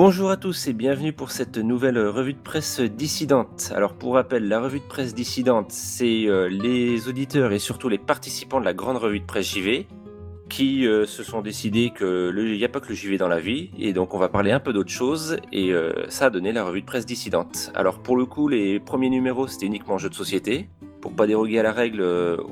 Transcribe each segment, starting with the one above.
Bonjour à tous et bienvenue pour cette nouvelle revue de presse dissidente. Alors pour rappel, la revue de presse dissidente, c'est euh, les auditeurs et surtout les participants de la grande revue de presse JV qui euh, se sont décidés qu'il n'y a pas que le JV dans la vie et donc on va parler un peu d'autre chose et euh, ça a donné la revue de presse dissidente. Alors pour le coup, les premiers numéros c'était uniquement jeux de société. Pour pas déroger à la règle,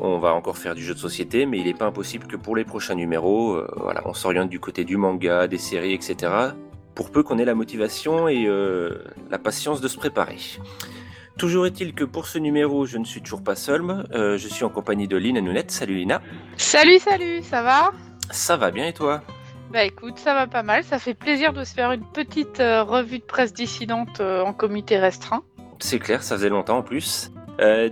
on va encore faire du jeu de société, mais il n'est pas impossible que pour les prochains numéros, voilà, on s'oriente du côté du manga, des séries, etc pour peu qu'on ait la motivation et euh, la patience de se préparer. Toujours est-il que pour ce numéro, je ne suis toujours pas seul. Euh, je suis en compagnie de Lina Nounette. Salut Lina. Salut, salut, ça va? Ça va bien et toi? Bah écoute, ça va pas mal. Ça fait plaisir de se faire une petite euh, revue de presse dissidente en comité restreint. C'est clair, ça faisait longtemps en plus.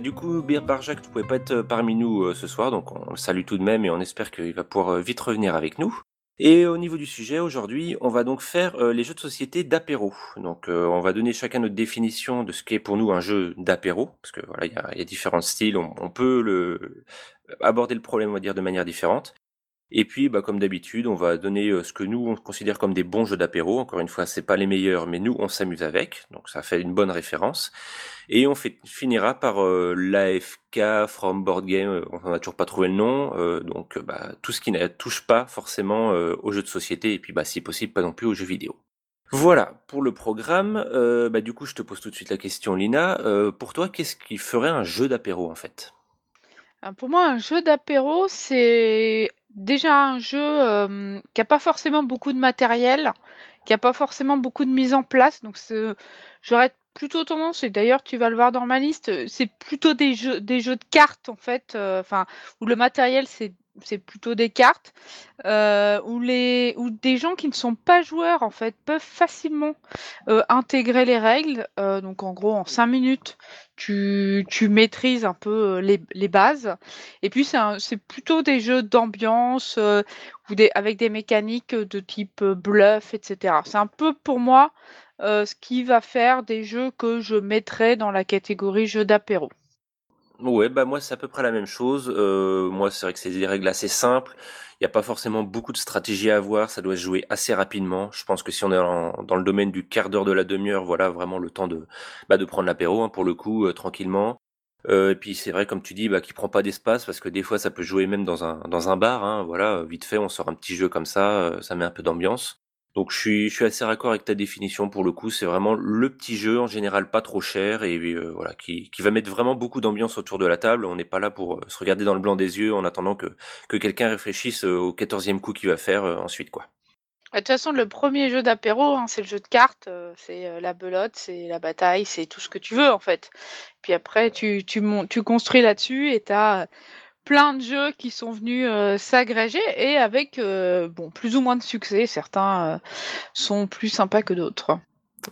du coup, Bir Barjac ne pouvait pas être parmi nous ce soir, donc on le salue tout de même et on espère qu'il va pouvoir vite revenir avec nous. Et au niveau du sujet, aujourd'hui, on va donc faire euh, les jeux de société d'apéro. Donc, euh, on va donner chacun notre définition de ce qu'est pour nous un jeu d'apéro, parce que voilà, il y a, différents styles, on, peut le, aborder le problème, on va dire, de manière différente. Et puis, bah, comme d'habitude, on va donner euh, ce que nous on considère comme des bons jeux d'apéro. Encore une fois, c'est pas les meilleurs, mais nous on s'amuse avec, donc ça fait une bonne référence. Et on finira par euh, l'AFK From Board Game, euh, on n'a toujours pas trouvé le nom, euh, donc bah, tout ce qui ne touche pas forcément aux jeux de société, et puis bah, si possible pas non plus aux jeux vidéo. Voilà pour le programme. bah, du coup, je te pose tout de suite la question, Lina. pour toi, qu'est-ce qui ferait un jeu d'apéro en fait? Pour moi, un jeu d'apéro, c'est déjà un jeu qui n'a pas forcément beaucoup de matériel, qui n'a pas forcément beaucoup de mise en place. Donc, j'aurais plutôt tendance, et d'ailleurs tu vas le voir dans ma liste, euh, c'est plutôt des jeux, de cartes en fait, euh, enfin où le matériel c'est plutôt des cartes, euh, où, les, des gens qui ne sont pas joueurs en fait peuvent facilement intégrer les règles. donc en gros en 5 minutes, tu, maîtrises un peu les, bases. Et puis c'est plutôt des jeux d'ambiance avec des mécaniques de type bluff, etc. C'est un peu pour moi euh, ce qui va faire des jeux que je mettrais dans la catégorie jeux d'apéro. Ouais, bah moi c'est à peu près la même chose. Euh, moi c'est vrai que c'est des règles assez simples. Il n'y a pas forcément beaucoup de stratégie à avoir. Ça doit se jouer assez rapidement. Je pense que si on est dans le domaine du quart d'heure de la demi-heure, voilà vraiment le temps de, bah, de prendre l'apéro hein, pour le coup euh, tranquillement. et puis c'est vrai comme tu dis, bah, qui prend pas d'espace parce que des fois ça peut jouer même dans un dans un bar. Hein, voilà, vite fait on sort un petit jeu comme ça, ça met un peu d'ambiance. Donc je suis, assez raccord avec ta définition pour le coup. C'est vraiment le petit jeu en général pas trop cher et euh, voilà qui, va mettre vraiment beaucoup d'ambiance autour de la table. On n'est pas là pour euh, se regarder dans le blanc des yeux en attendant que, que quelqu'un réfléchisse euh, au quatorzième coup qu'il va faire ensuite quoi. De toute façon, le premier jeu d'apéro, hein, c'est le jeu de cartes, c'est la belote, c'est la bataille, c'est tout ce que tu veux en fait. Puis après, tu, tu, tu construis là-dessus et tu as plein de jeux qui sont venus euh, s'agréger et avec euh, bon plus ou moins de succès. Certains euh, sont plus sympas que d'autres.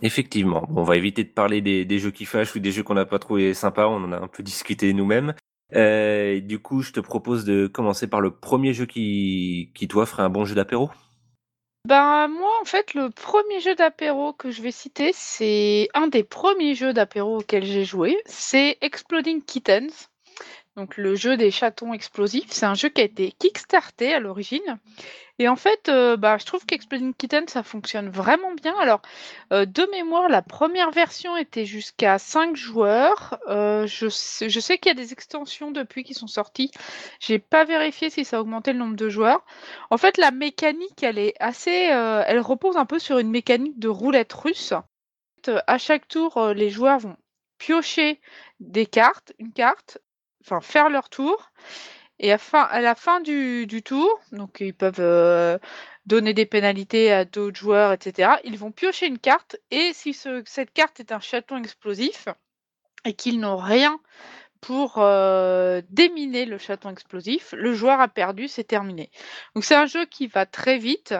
Effectivement. on va éviter de parler des, jeux qui fâchent ou des jeux qu'on n'a pas trouvé sympas. On en a un peu discuté nous-mêmes. du coup, je te propose de commencer par le premier jeu qui, qui toi ferait un bon jeu d'apéro. Ben moi en fait le premier jeu d'apéro que je vais citer c'est un des premiers jeux d'apéro auxquels j'ai joué, c'est Exploding Kittens. Donc le jeu des chatons explosifs, c'est un jeu qui a été kickstarté à l'origine. Et en fait, euh, bah, je trouve qu'Exploding Kitten, ça fonctionne vraiment bien. Alors, euh, de mémoire, la première version était jusqu'à 5 joueurs. Euh, je sais, qu'il y a des extensions depuis qui sont sorties. J'ai pas vérifié si ça a augmenté le nombre de joueurs. En fait, la mécanique, elle est assez, elle repose un peu sur une mécanique de roulette russe. À chaque tour, les joueurs vont piocher des cartes, une carte, enfin faire leur tour. Et à, la fin du, tour, donc ils peuvent euh, donner des pénalités à d'autres joueurs, etc. Ils vont piocher une carte et si cette carte est un chaton explosif et qu'ils n'ont rien pour euh, déminer le chaton explosif, le joueur a perdu, c'est terminé. Donc c'est un jeu qui va très vite.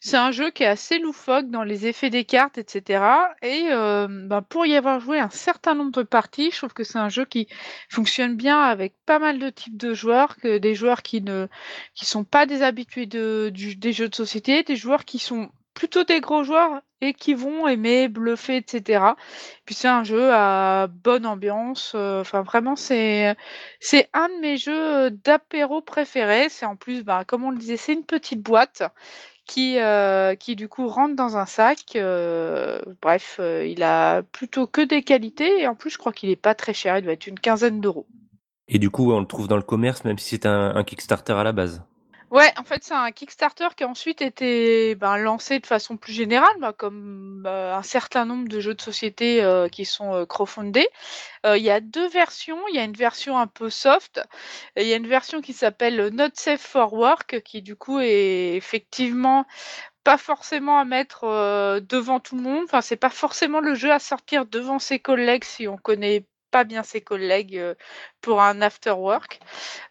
C'est un jeu qui est assez loufoque dans les effets des cartes, etc. Et euh, ben, pour y avoir joué un certain nombre de parties, je trouve que c'est un jeu qui fonctionne bien avec pas mal de types de joueurs, que des joueurs qui ne qui sont pas des habitués de, des jeux de société, des joueurs qui sont plutôt des gros joueurs et qui vont aimer bluffer, etc. Puis c'est un jeu à bonne ambiance. Euh, enfin, vraiment, c'est c'est un de mes jeux d'apéro préférés. C'est en plus, ben, comme on le disait, c'est une petite boîte qui, euh, qui du coup rentre dans un sac. euh, bref, euh, il a plutôt que des qualités et en plus je crois qu'il est pas très cher, il doit être une quinzaine d'euros. Et du coup, on le trouve dans le commerce, même si c'est un Kickstarter à la base. Ouais, en fait, c'est un Kickstarter qui a ensuite été ben, lancé de façon plus générale, bah, comme bah, un certain nombre de jeux de société euh, qui sont euh, crowdfundés. Euh, Il y a deux versions. Il y a une version un peu soft. Il y a une version qui s'appelle Not Safe for Work, qui du coup est effectivement pas forcément à mettre euh, devant tout le monde. Enfin, c'est pas forcément le jeu à sortir devant ses collègues si on connaît pas bien ses collègues pour un after work.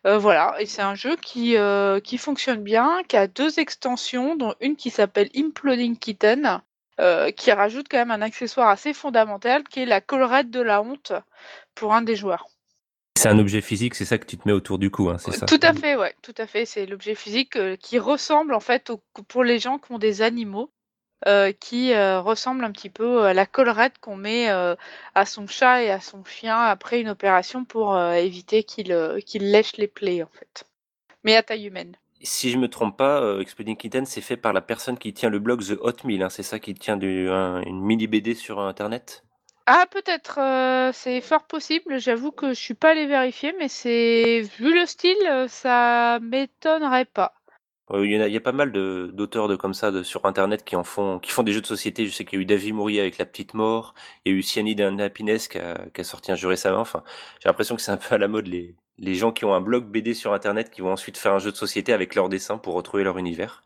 Euh, voilà, et c'est un jeu qui, euh, qui fonctionne bien, qui a deux extensions, dont une qui s'appelle Imploding Kitten, euh, qui rajoute quand même un accessoire assez fondamental, qui est la collerette de la honte pour un des joueurs. C'est un objet physique, c'est ça que tu te mets autour du cou, hein, c'est ça? Tout à fait, ouais, tout à fait. C'est l'objet physique qui ressemble en fait au- pour les gens qui ont des animaux, euh, qui euh, ressemble un petit peu à la collerette qu'on met euh, à son chat et à son chien après une opération pour euh, éviter qu'il euh, qu'il lèche les plaies en fait. Mais à taille humaine. Si je me trompe pas, euh, Exploding Kitten, c'est fait par la personne qui tient le blog The Hot Meal, hein, c'est ça qui tient du, un- une mini BD sur Internet? Ah peut-être, euh, c'est fort possible. J'avoue que je suis pas allée vérifier, mais c'est vu le style, euh, ça m'étonnerait pas. Euh, Il y, a, pas mal d'auteurs de, comme ça sur Internet qui en font, qui font des jeux de société. Je sais qu'il y a eu David Mourier avec La Petite Mort, il y a eu Cyanide and qui a, sorti un jeu récemment. Enfin, j'ai l'impression que c'est un peu à la mode les, les gens qui ont un blog BD sur Internet qui vont ensuite faire un jeu de société avec leurs dessins pour retrouver leur univers.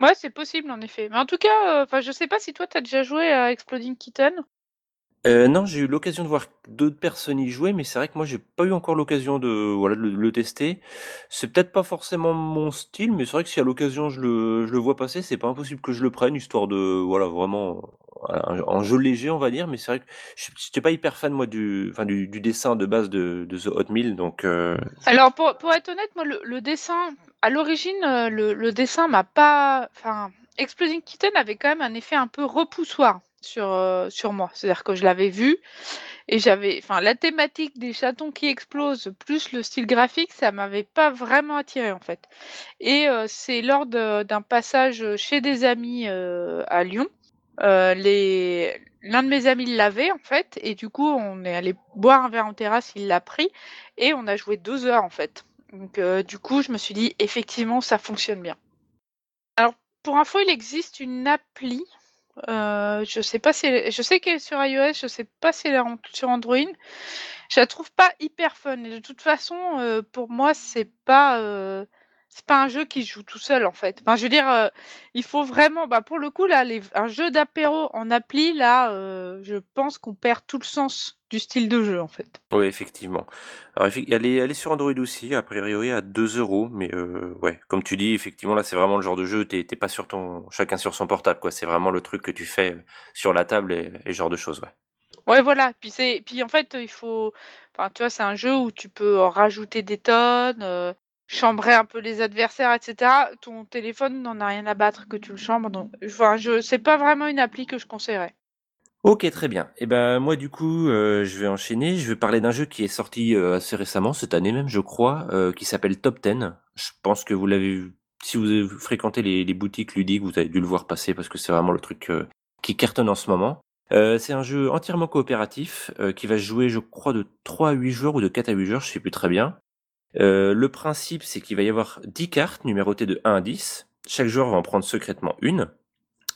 Ouais, c'est possible en effet. Mais en tout cas, euh, enfin, je sais pas si toi t'as déjà joué à Exploding Kitten. Euh, non, j'ai eu l'occasion de voir d'autres personnes y jouer, mais c'est vrai que moi j'ai pas eu encore l'occasion de voilà de le, tester. C'est peut-être pas forcément mon style, mais c'est vrai que si à l'occasion je le, je le vois passer, c'est pas impossible que je le prenne, histoire de voilà vraiment un, jeu léger on va dire. Mais c'est vrai que je j'étais pas hyper fan moi du enfin du, du dessin de base de, de The Hot Meal, donc euh, Alors pour, pour être honnête, moi le, le dessin, à l'origine, euh, le, le dessin m'a pas. Enfin, Exploding Kitten avait quand même un effet un peu repoussoir sur, euh, sur moi. C'est-à-dire que je l'avais vu et j'avais. Enfin, la thématique des chatons qui explosent plus le style graphique, ça m'avait pas vraiment attiré en fait. Et euh, c'est lors d'un passage chez des amis euh, à Lyon. les... L'un de mes amis l'avait en fait, et du coup on est allé boire un verre en terrasse, il l'a pris, et on a joué deux heures en fait. Donc du coup je me suis dit effectivement ça fonctionne bien. Alors pour info il existe une appli, euh, je sais pas si je sais qu'elle est sur iOS, je sais pas si elle est sur Android. Je la trouve pas hyper fun. Et de toute façon, euh, pour moi, c'est pas, euh, c'est pas un jeu qui se joue tout seul en fait. Enfin, je veux dire, euh, il faut vraiment, bah pour le coup là, les- un jeu d'apéro en appli là, euh, je pense qu'on perd tout le sens du style de jeu en fait. oui effectivement. Alors elle est, elle est sur Android aussi, a priori à 2 euros, mais euh, ouais, comme tu dis, effectivement là c'est vraiment le genre de jeu, t'es pas sur ton, chacun sur son portable quoi. C'est vraiment le truc que tu fais sur la table et, genre de choses, ouais. Ouais, voilà. Puis c'est, puis en fait, il faut, enfin, tu vois, c'est un jeu où tu peux en rajouter des tonnes, euh, chambrer un peu les adversaires, etc. Ton téléphone n'en a rien à battre que tu le chambres. Donc, enfin, je, c'est pas vraiment une appli que je conseillerais. Ok, très bien. Et ben moi du coup, euh, je vais enchaîner. Je vais parler d'un jeu qui est sorti euh, assez récemment, cette année même, je crois, euh, qui s'appelle Top 10. Je pense que vous l'avez vu. Si vous avez fréquenté les, les boutiques ludiques, vous avez dû le voir passer parce que c'est vraiment le truc qui cartonne en ce moment. C'est un jeu entièrement coopératif qui va jouer, je crois, de 3 à 8 joueurs ou de 4 à 8 joueurs, je sais plus très bien. Euh, le principe, c'est qu'il va y avoir 10 cartes numérotées de 1 à 10. Chaque joueur va en prendre secrètement une.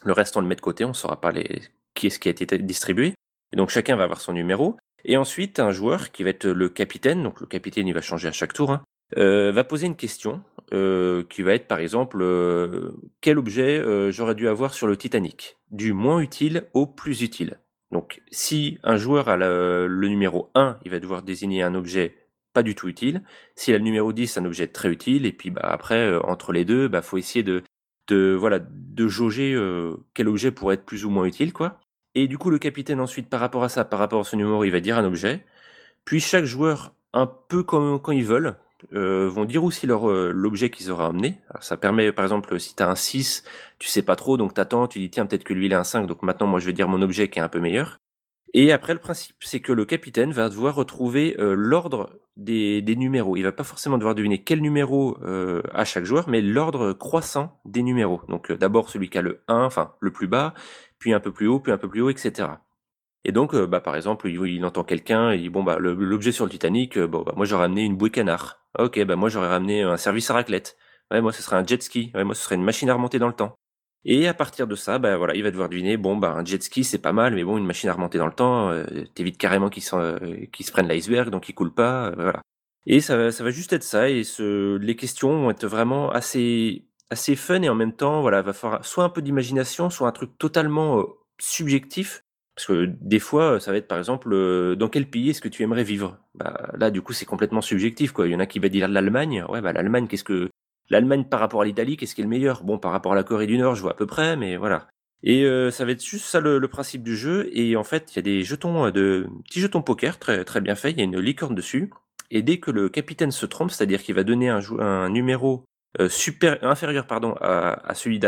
Le reste, on le met de côté, on ne saura pas les... qui est-ce qui a été distribué. Et donc, chacun va avoir son numéro. Et ensuite, un joueur qui va être le capitaine, donc le capitaine, il va changer à chaque tour, hein, euh, va poser une question euh, qui va être, par exemple, quel objet j'aurais dû avoir sur le Titanic? Du moins utile au plus utile. Donc, si un joueur a le numéro 1, il va devoir désigner un objet pas du tout utile. S'il a le numéro 10, un objet très utile. Et puis, bah, après, euh, entre les deux, bah, faut essayer de, de voilà de jauger euh, quel objet pourrait être plus ou moins utile quoi. Et du coup le capitaine ensuite par rapport à ça, par rapport à son numéro, il va dire un objet. Puis chaque joueur un peu comme quand ils veulent euh, vont dire aussi leur euh, l'objet qu'ils auraient amené. Alors, ça permet par exemple si tu as un 6, tu sais pas trop donc t'attends, tu dis tiens peut-être que lui il a un 5 donc maintenant moi je vais dire mon objet qui est un peu meilleur. Et après, le principe, c'est que le capitaine va devoir retrouver euh, l'ordre des, numéros. Il va pas forcément devoir deviner quel numéro euh, à chaque joueur, mais l'ordre croissant des numéros. Donc euh, d'abord celui qui a le 1, enfin le plus bas, puis un peu plus haut, puis un peu plus haut, etc. Et donc, bah, par exemple, il, entend quelqu'un, il dit bon bah l'objet sur le Titanic, bon bah, moi j'aurais ramené une bouée canard. Ok, bah moi j'aurais ramené un service à raclette. Ouais, moi ce serait un jet ski. Moi ce serait une machine à remonter dans le temps. Et à partir de ça, bah voilà, il va devoir deviner, bon, bah un jet ski c'est pas mal, mais bon, une machine à remonter dans le temps, euh, t'évites carrément qu'ils euh, se prennent l'iceberg, donc ils coulent pas, euh, voilà. Et ça ça va juste être ça, et ce, les questions vont être vraiment assez, assez fun, et en même temps, voilà, va falloir soit un peu d'imagination, soit un truc totalement euh, subjectif, parce que des fois, ça va être par exemple, dans quel pays est-ce que tu aimerais vivre? Bah, Là, du coup, c'est complètement subjectif, quoi. Il y en a qui va dire l'Allemagne, ouais, bah l'Allemagne, qu'est-ce que L'Allemagne par rapport à l'Italie, qu'est-ce qui est le meilleur? Bon, par rapport à la Corée du Nord, je vois à peu près, mais voilà. Et euh, ça va être juste ça le, principe du jeu. Et en fait, il y a des jetons euh, de petits jetons poker très très bien faits. Il y a une licorne dessus. Et dès que le capitaine se trompe, c'est-à-dire qu'il va donner un, un numéro euh, super inférieur pardon à, celui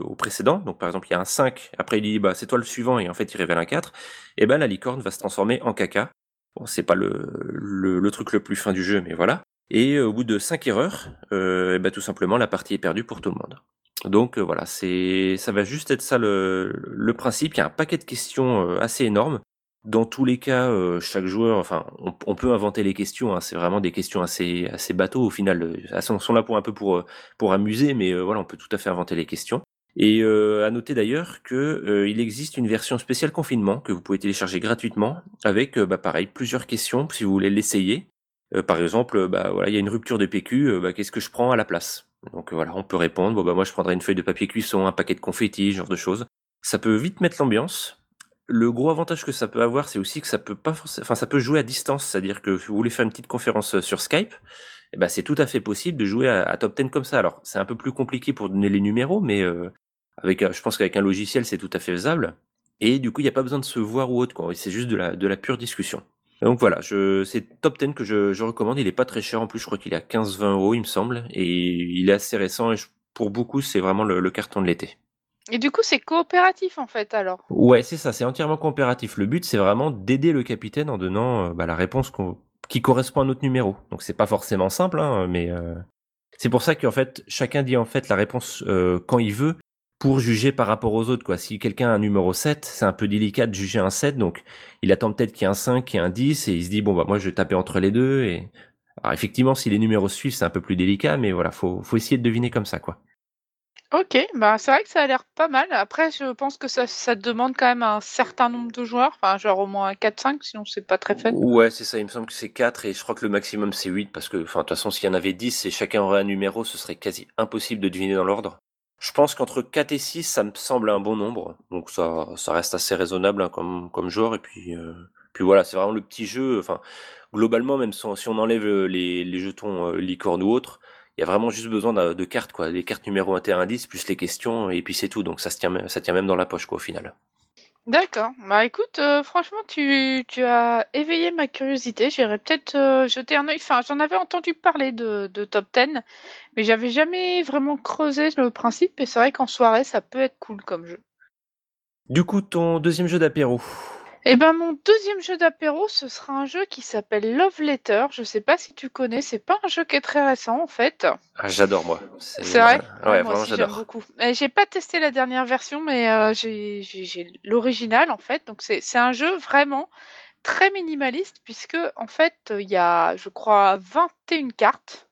au précédent. Donc par exemple, il y a un 5, après il dit bah c'est toi le suivant et en fait il révèle un 4. Et ben la licorne va se transformer en caca. Bon, c'est pas le, le truc le plus fin du jeu, mais voilà. Et au bout de 5 erreurs, euh, bah, tout simplement, la partie est perdue pour tout le monde. Donc euh, voilà, c'est, ça va juste être ça le, le, principe. Il y a un paquet de questions euh, assez énorme. Dans tous les cas, euh, chaque joueur, enfin, on, peut inventer les questions. Hein, c'est vraiment des questions assez, assez bateaux au final. Elles sont, sont là pour un peu pour, pour amuser, mais voilà, on peut tout à fait inventer les questions. Et à noter d'ailleurs que il existe une version spéciale confinement que vous pouvez télécharger gratuitement avec, bah, pareil, plusieurs questions si vous voulez l'essayer. Euh, par exemple, bah voilà, il y a une rupture de PQ, euh, bah, qu'est-ce que je prends à la place? Donc voilà, on peut répondre. Bon bah moi je prendrais une feuille de papier cuisson, un paquet de confettis, genre de choses. Ça peut vite mettre l'ambiance. Le gros avantage que ça peut avoir, c'est aussi que ça peut pas enfin ça peut jouer à distance, c'est-à-dire que si vous voulez faire une petite conférence euh, sur Skype, eh ben c'est tout à fait possible de jouer à, top 10 comme ça. Alors c'est un peu plus compliqué pour donner les numéros, mais avec, je pense qu'avec un logiciel c'est tout à fait faisable. Et du coup il n'y a pas besoin de se voir ou autre, quoi. C'est juste de la, de la pure discussion. Donc voilà, je, c'est Top 10 que je, je, recommande. Il est pas très cher en plus, je crois qu'il est à 15-20 euros, il me semble. Et il est assez récent et pour beaucoup, c'est vraiment le, carton de l'été. Et du coup, c'est coopératif en fait alors? Ouais, c'est ça, c'est entièrement coopératif. Le but, c'est vraiment d'aider le capitaine en donnant euh, bah, la réponse qui correspond à notre numéro. Donc c'est pas forcément simple, hein, mais euh, c'est pour ça qu'en fait, chacun dit en fait la réponse euh, quand il veut pour juger par rapport aux autres. Quoi. Si quelqu'un a un numéro 7, c'est un peu délicat de juger un 7, donc il attend peut-être qu'il y ait un 5, qu'il y ait un 10, et il se dit, bon, bah moi je vais taper entre les deux. Et... Alors effectivement, si les numéros suivent, c'est un peu plus délicat, mais voilà, faut, faut essayer de deviner comme ça. quoi. Ok, bah c'est vrai que ça a l'air pas mal. Après, je pense que ça, ça demande quand même un certain nombre de joueurs, enfin genre au moins 4-5, sinon c'est pas très fun. Ouais, c'est ça, il me semble que c'est 4 et je crois que le maximum c'est 8 parce que, enfin, de toute façon, s'il y en avait 10 et chacun aurait un numéro, ce serait quasi impossible de deviner dans l'ordre. Je pense qu'entre 4 et 6, ça me semble un bon nombre. Donc ça, ça reste assez raisonnable hein, comme, comme genre. Et puis, euh, puis voilà, c'est vraiment le petit jeu. Enfin, globalement, même si on, enlève les, les jetons euh, licorne ou autres, il y a vraiment juste besoin de, cartes, quoi. Les cartes numéro 1 et 1 10, plus les questions, et puis c'est tout. Donc ça, se tient, ça tient même dans la poche, quoi, au final. D'accord. Bah écoute, euh, franchement, tu, as éveillé ma curiosité. J'irais peut-être euh, jeter un œil. Enfin, j'en avais entendu parler de, de Top 10, mais j'avais jamais vraiment creusé le principe. Et c'est vrai qu'en soirée, ça peut être cool comme jeu. Du coup, ton deuxième jeu d'apéro? Eh ben, mon deuxième jeu d'apéro, ce sera un jeu qui s'appelle Love Letter. Je sais pas si tu connais, c'est pas un jeu qui est très récent en fait. Ah, j'adore moi. C'est vrai Ouais, moi aussi, j'aime beaucoup. J'ai pas testé la dernière version, mais euh, j'ai l'original en fait. Donc c'est un jeu vraiment très minimaliste puisque en fait il y a, je crois, 21 cartes.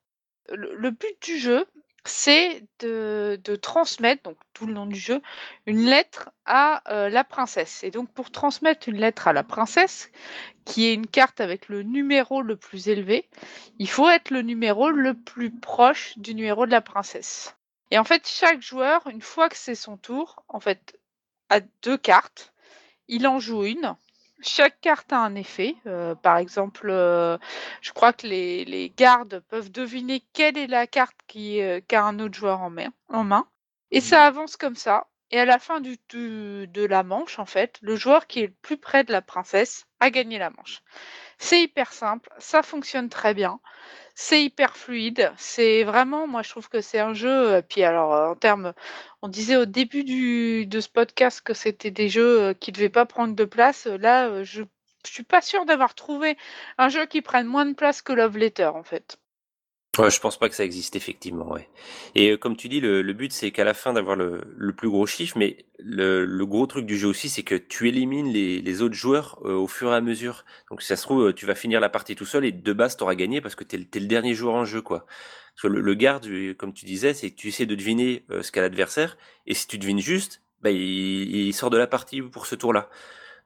le but du jeu, c'est de, transmettre, donc tout le nom du jeu, une lettre à euh, la princesse. Et donc pour transmettre une lettre à la princesse, qui est une carte avec le numéro le plus élevé, il faut être le numéro le plus proche du numéro de la princesse. Et en fait, chaque joueur, une fois que c'est son tour, en fait, a deux cartes. Il en joue une chaque carte a un effet. Euh, par exemple, euh, je crois que les, gardes peuvent deviner quelle est la carte qui, euh, qu'a un autre joueur en main, en main. Et ça mmh. avance comme ça. Et à la fin du, de la manche, en fait, le joueur qui est le plus près de la princesse a gagné la manche. C'est hyper simple, ça fonctionne très bien. C'est hyper fluide, c'est vraiment moi je trouve que c'est un jeu, heu, puis alors, heu, en termes on disait au début du de ce podcast que c'était des jeux, heu, qui devaient pas prendre de place, là, je je suis pas sûre d'avoir trouvé un jeu qui prenne moins de place que Love Letter, en fait. Ouais, je pense pas que ça existe effectivement, ouais. Et heu, comme tu dis, le le but, c'est qu'à la fin d'avoir le le plus gros chiffre, mais le le gros truc du jeu aussi, c'est que tu élimines les les autres joueurs, heu, au fur et à mesure. Donc si ça se trouve, heu, tu vas finir la partie tout seul et de base, tu auras gagné parce que tu es le dernier joueur en jeu, quoi. Parce que le garde, heu, comme tu disais, c'est que tu essaies de deviner, heu, ce qu'a l'adversaire et si tu devines juste, bah, il il sort de la partie pour ce tour-là.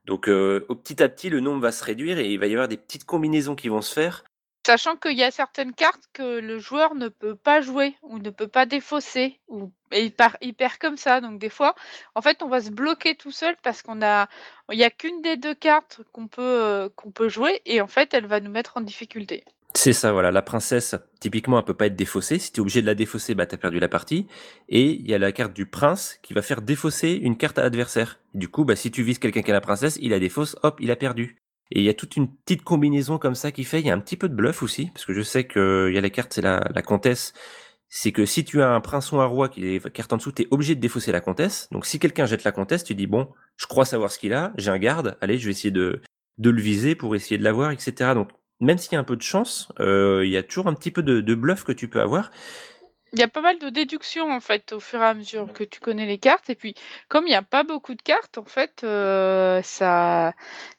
Donc heu, au petit à petit, le nombre va se réduire et il va y avoir des petites combinaisons qui vont se faire Sachant qu'il y a certaines cartes que le joueur ne peut pas jouer ou ne peut pas défausser ou et il perd comme ça. Donc des fois, en fait, on va se bloquer tout seul parce qu'on a il y a qu'une des 2 cartes qu'on peut, qu'on peut jouer et en fait, elle va nous mettre en difficulté. C'est ça, voilà. La princesse, typiquement, elle peut pas être défaussée. Si tu es obligé de la défausser, bah, tu as perdu la partie. Et il y a la carte du prince qui va faire défausser une carte à l'adversaire. Du coup, bah, si tu vises quelqu'un qui a la princesse, il la défausse, hop, il a perdu. Et il y a toute une petite combinaison comme ça qui fait, il y a un petit peu de bluff aussi, parce que je sais qu'il y a la carte, c'est la, comtesse. C'est que si tu as un prince ou un roi qui est carte en dessous, tu es obligé de défausser la comtesse. Donc si quelqu'un jette la comtesse, tu dis bon, je crois savoir ce qu'il a, j'ai un garde, allez, je vais essayer de, de le viser pour essayer de l'avoir, etc. Donc même s'il y a un peu de chance, euh, il y a toujours un petit peu de, bluff que tu peux avoir. Il y a pas mal de déductions en fait au fur et à mesure que tu connais les cartes et puis comme il y a pas beaucoup de cartes en fait, heu, ça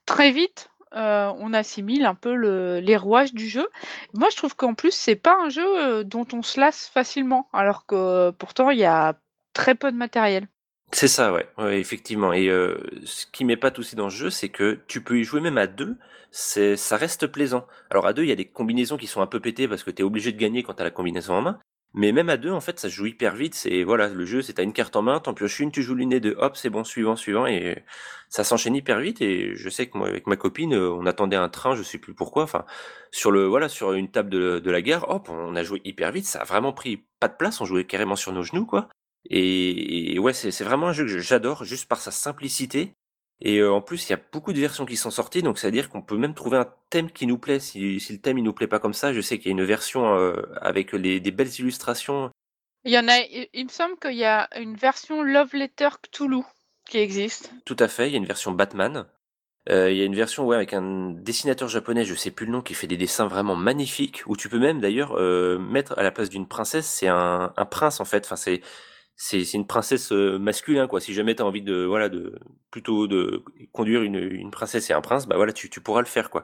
très vite, heu, on assimile un peu le les rouages du jeu. Moi je trouve qu'en plus c'est pas un jeu, heu, dont on se lasse facilement alors que pourtant il y a très peu de matériel. C'est ça, ouais, ouais, effectivement. Et euh, ce qui m'épate aussi dans ce jeu, c'est que tu peux y jouer même à deux, ça reste plaisant. Alors à deux, il y a des combinaisons qui sont un peu pétées parce que tu es obligé de gagner quand tu as la combinaison en main. Mais même à deux, en fait, ça joue hyper vite. C'est voilà, le jeu, c'est t'as une carte en main, t'en pioches une, tu joues l'une des deux, hop, c'est bon, suivant, suivant, et ça s'enchaîne hyper vite. Et je sais que moi, avec ma copine, euh, on attendait un train, je sais plus pourquoi. Enfin, sur le voilà, sur une table de, la gare, hop, on a joué hyper vite. Ça a vraiment pris pas de place. On jouait carrément sur nos genoux, quoi. Et, et ouais, c'est vraiment un jeu que j'adore, juste par sa simplicité. Et euh, en plus, il y a beaucoup de versions qui sont sorties, donc c'est à dire qu'on peut même trouver un thème qui nous plaît. Si, si le thème il nous plaît pas comme ça, je sais qu'il y a une version euh, avec les, des belles illustrations. Il y en a il il me semble qu'il y a une version Love Letter Cthulhu qui existe. Tout à fait, il y a une version Batman. Euh, il y a une version ouais avec un dessinateur japonais, je sais plus le nom, qui fait des dessins vraiment magnifiques. Où tu peux même d'ailleurs euh, mettre à la place d'une princesse, c'est un, un prince en fait. Enfin c'est c'est une princesse euh, masculin quoi. Si jamais tu as envie de voilà de plutôt de conduire une, une princesse et un prince, bah voilà tu, tu pourras le faire quoi.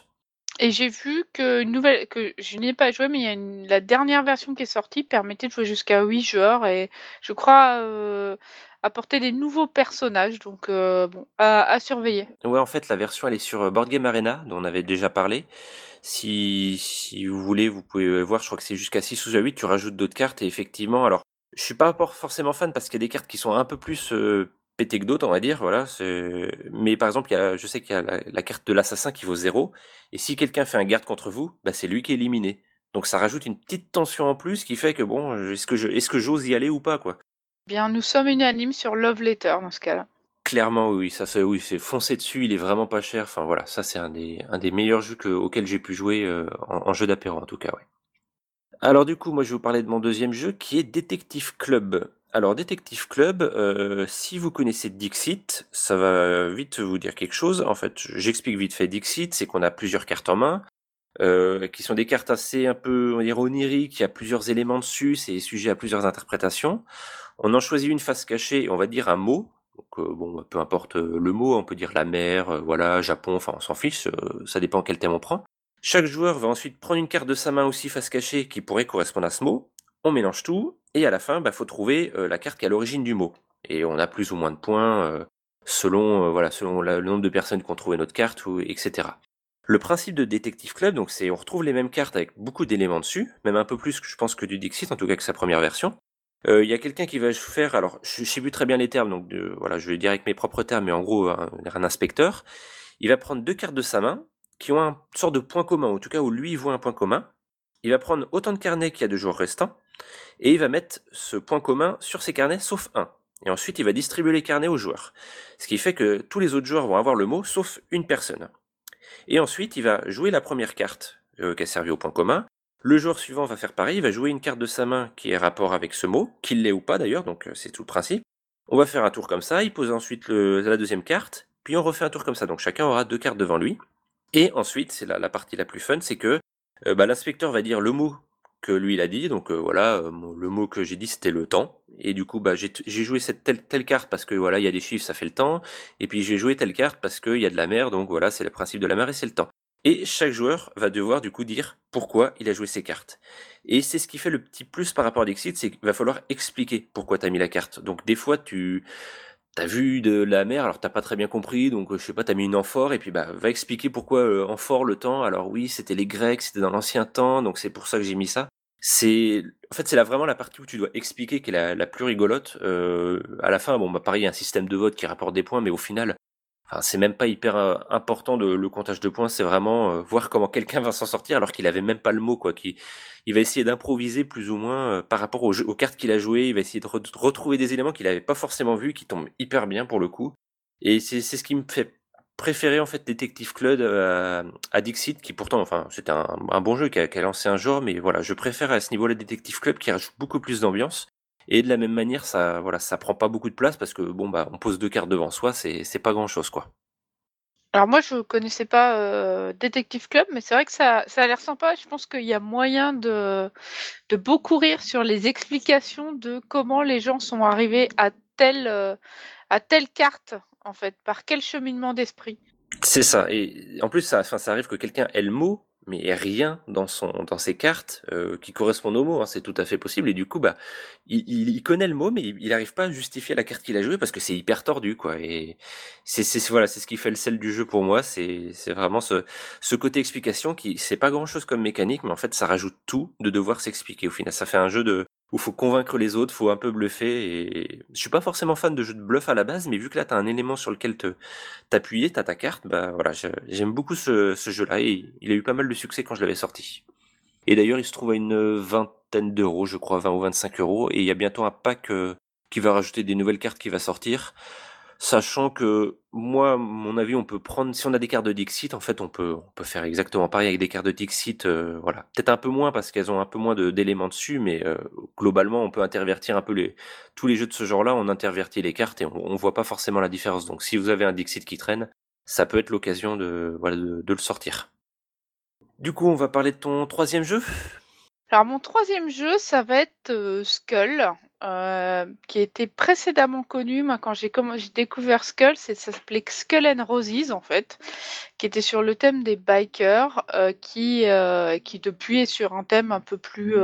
Et j'ai vu que une nouvelle que je n'y ai pas joué, mais il y a une la dernière version qui est sortie permettait de jouer jusqu'à 8 joueurs et je crois, heu, apporter des nouveaux personnages donc heu, bon, à à surveiller. Ouais en fait la version elle est sur euh, Board Game Arena dont on avait déjà parlé. Si si vous voulez vous pouvez voir, je crois que c'est jusqu'à 6 ou à 8, tu rajoutes d'autres cartes et effectivement alors je suis pas forcément fan parce qu'il y a des cartes qui sont un peu plus, pétées que d'autres, on va dire, voilà, mais par exemple, il y a je sais qu'il y a la la carte de l'assassin qui vaut zéro et si quelqu'un fait un garde contre vous, bah, c'est lui qui est éliminé. Donc ça rajoute une petite tension en plus qui fait que bon, est-ce que je est-ce que j'ose y aller ou pas, quoi? Bien, nous sommes unanimes sur Love Letter dans ce cas-là. Clairement, oui, ça c'est oui, c'est foncer dessus, il est vraiment pas cher, enfin voilà, ça c'est un des un des meilleurs jeux que auxquels j'ai pu jouer, en en jeu d'apéro en tout cas, ouais. Alors du coup, moi je vais vous parler de mon deuxième jeu qui est Detective Club. Alors Detective Club, euh, si vous connaissez Dixit, ça va vite vous dire quelque chose. En fait, j'explique vite fait Dixit, c'est qu'on a plusieurs cartes en main, euh, qui sont des cartes assez un peu, on va oniriques, il y a plusieurs éléments dessus, c'est sujet à plusieurs interprétations. On en choisit une face cachée, on va dire un mot. Donc euh, bon, peu importe le mot, on peut dire la mer, voilà, Japon, enfin on s'en fiche, ça dépend quel thème on prend. Chaque joueur va ensuite prendre une carte de sa main aussi face cachée qui pourrait correspondre à ce mot. On mélange tout et à la fin, bah, faut trouver euh, la carte qui est à l'origine du mot. Et on a plus ou moins de points euh, selon euh, voilà selon le nombre de personnes qui ont trouvé notre carte ou etc. Le principe de Detective Club, donc c'est on retrouve les mêmes cartes avec beaucoup d'éléments dessus, même un peu plus je pense que du Dixit, en tout cas que sa première version. Il y a quelqu'un qui va faire, alors je, je sais plus très bien les termes, donc voilà, je vais dire avec mes propres termes, mais en gros un inspecteur. Il va prendre deux cartes de sa main qui ont un sorte de point commun, en tout cas où lui voit un point commun. Il va prendre autant de carnets qu'il y a de joueurs restants, et il va mettre ce point commun sur ses carnets sauf un. Et ensuite il va distribuer les carnets aux joueurs. Ce qui fait que tous les autres joueurs vont avoir le mot sauf une personne. Et ensuite il va jouer la première carte euh, qui a servi au point commun, Le joueur suivant va faire pareil, il va jouer une carte de sa main qui est rapport avec ce mot, qu'il l'ait ou pas d'ailleurs, donc euh, c'est tout le principe. On va faire un tour comme ça, il pose ensuite la deuxième carte, puis on refait un tour comme ça, donc chacun aura deux cartes devant lui. Et ensuite, c'est la, partie la plus fun, c'est que euh, bah, l'inspecteur va dire le mot que lui il a dit, donc euh, voilà, le mot que j'ai dit c'était le temps, et du coup bah, j'ai joué cette telle, carte parce que voilà, il y a des chiffres, ça fait le temps, et puis j'ai joué telle carte parce qu'il y a de la mer, donc voilà, c'est le principe de la mer et c'est le temps. Et chaque joueur va devoir du coup dire pourquoi il a joué ses cartes. Et c'est ce qui fait le petit plus par rapport à Dixit, c'est qu'il va falloir expliquer pourquoi tu as mis la carte. Donc des fois tu as vu de la mer, alors t'as pas très bien compris, donc je sais pas, t'as mis une amphore, et puis bah va expliquer pourquoi euh, amphore le temps. Alors oui, c'était les Grecs, c'était dans l'ancien temps, donc c'est pour ça que j'ai mis ça. C'est en fait c'est là vraiment la partie où tu dois expliquer qui est la, plus rigolote. Euh, à la fin, bon bah pareil, il y a un système de vote qui rapporte des points, mais au final, c'est même pas hyper euh, important de, le comptage de points, c'est vraiment euh, voir comment quelqu'un va s'en sortir alors qu'il avait même pas le mot quoi. Il va essayer d'improviser plus ou moins euh, par rapport aux, cartes qu'il a jouées. Il va essayer de, retrouver des éléments qu'il avait pas forcément vus, qui tombent hyper bien pour le coup. Et c'est ce qui me fait préférer en fait Detective Club à, Dixit, qui pourtant, enfin, c'était un, bon jeu qui a, qui lancé un genre, mais voilà, je préfère à ce niveau-là Detective Club qui rajoute beaucoup plus d'ambiance. Et de la même manière, ça, voilà, ça prend pas beaucoup de place parce que bon bah, on pose deux cartes devant soi, c'est, pas grand chose quoi. Alors moi, je connaissais pas euh, Detective Club, mais c'est vrai que ça, ça a l'air sympa. Je pense qu'il y a moyen de, de beaucoup rire sur les explications de comment les gens sont arrivés à telle, euh, à telle carte, en fait, par quel cheminement d'esprit. C'est ça. Et en plus, ça, ça arrive que quelqu'un ait le mot, mais rien dans son dans ses cartes euh, qui correspondent au mot, hein, c'est tout à fait possible. Et du coup, bah, il, il, connaît le mot, mais il n'arrive pas à justifier la carte qu'il a jouée parce que c'est hyper tordu, quoi. Et c'est voilà, c'est ce qui fait le sel du jeu pour moi. C'est c'est vraiment ce ce côté explication qui c'est pas grand chose comme mécanique, mais en fait, ça rajoute tout de devoir s'expliquer. Au final, ça fait un jeu de où faut convaincre les autres, faut un peu bluffer. Et je suis pas forcément fan de jeux de bluff à la base, mais vu que là t'as un élément sur lequel te t'appuyer, t'as ta carte, bah voilà, j'aime beaucoup ce, jeu-là et il a eu pas mal de succès quand je l'avais sorti. Et d'ailleurs, il se trouve à une vingtaine d'euros, je crois, 20 ou 25 euros, et il y a bientôt un pack euh, qui va rajouter des nouvelles cartes qui va sortir. Sachant que moi, mon avis, on peut prendre, si on a des cartes de Dixit, en fait, on peut, faire exactement pareil avec des cartes de Dixit. Euh, voilà, peut-être un peu moins parce qu'elles ont un peu moins d'éléments dessus, mais euh, globalement, on peut intervertir un peu les tous les jeux de ce genre-là. On intervertit les cartes et on, voit pas forcément la différence. Donc, si vous avez un Dixit qui traîne, ça peut être l'occasion de le sortir. Du coup, on va parler de ton troisième jeu? Alors mon troisième jeu, ça va être euh, Skull. Euh, qui était précédemment connu. Moi, quand j'ai découvert Skull, ça s'appelait Skull and Roses en fait, qui était sur le thème des bikers, euh, qui euh, qui depuis est sur un thème un peu plus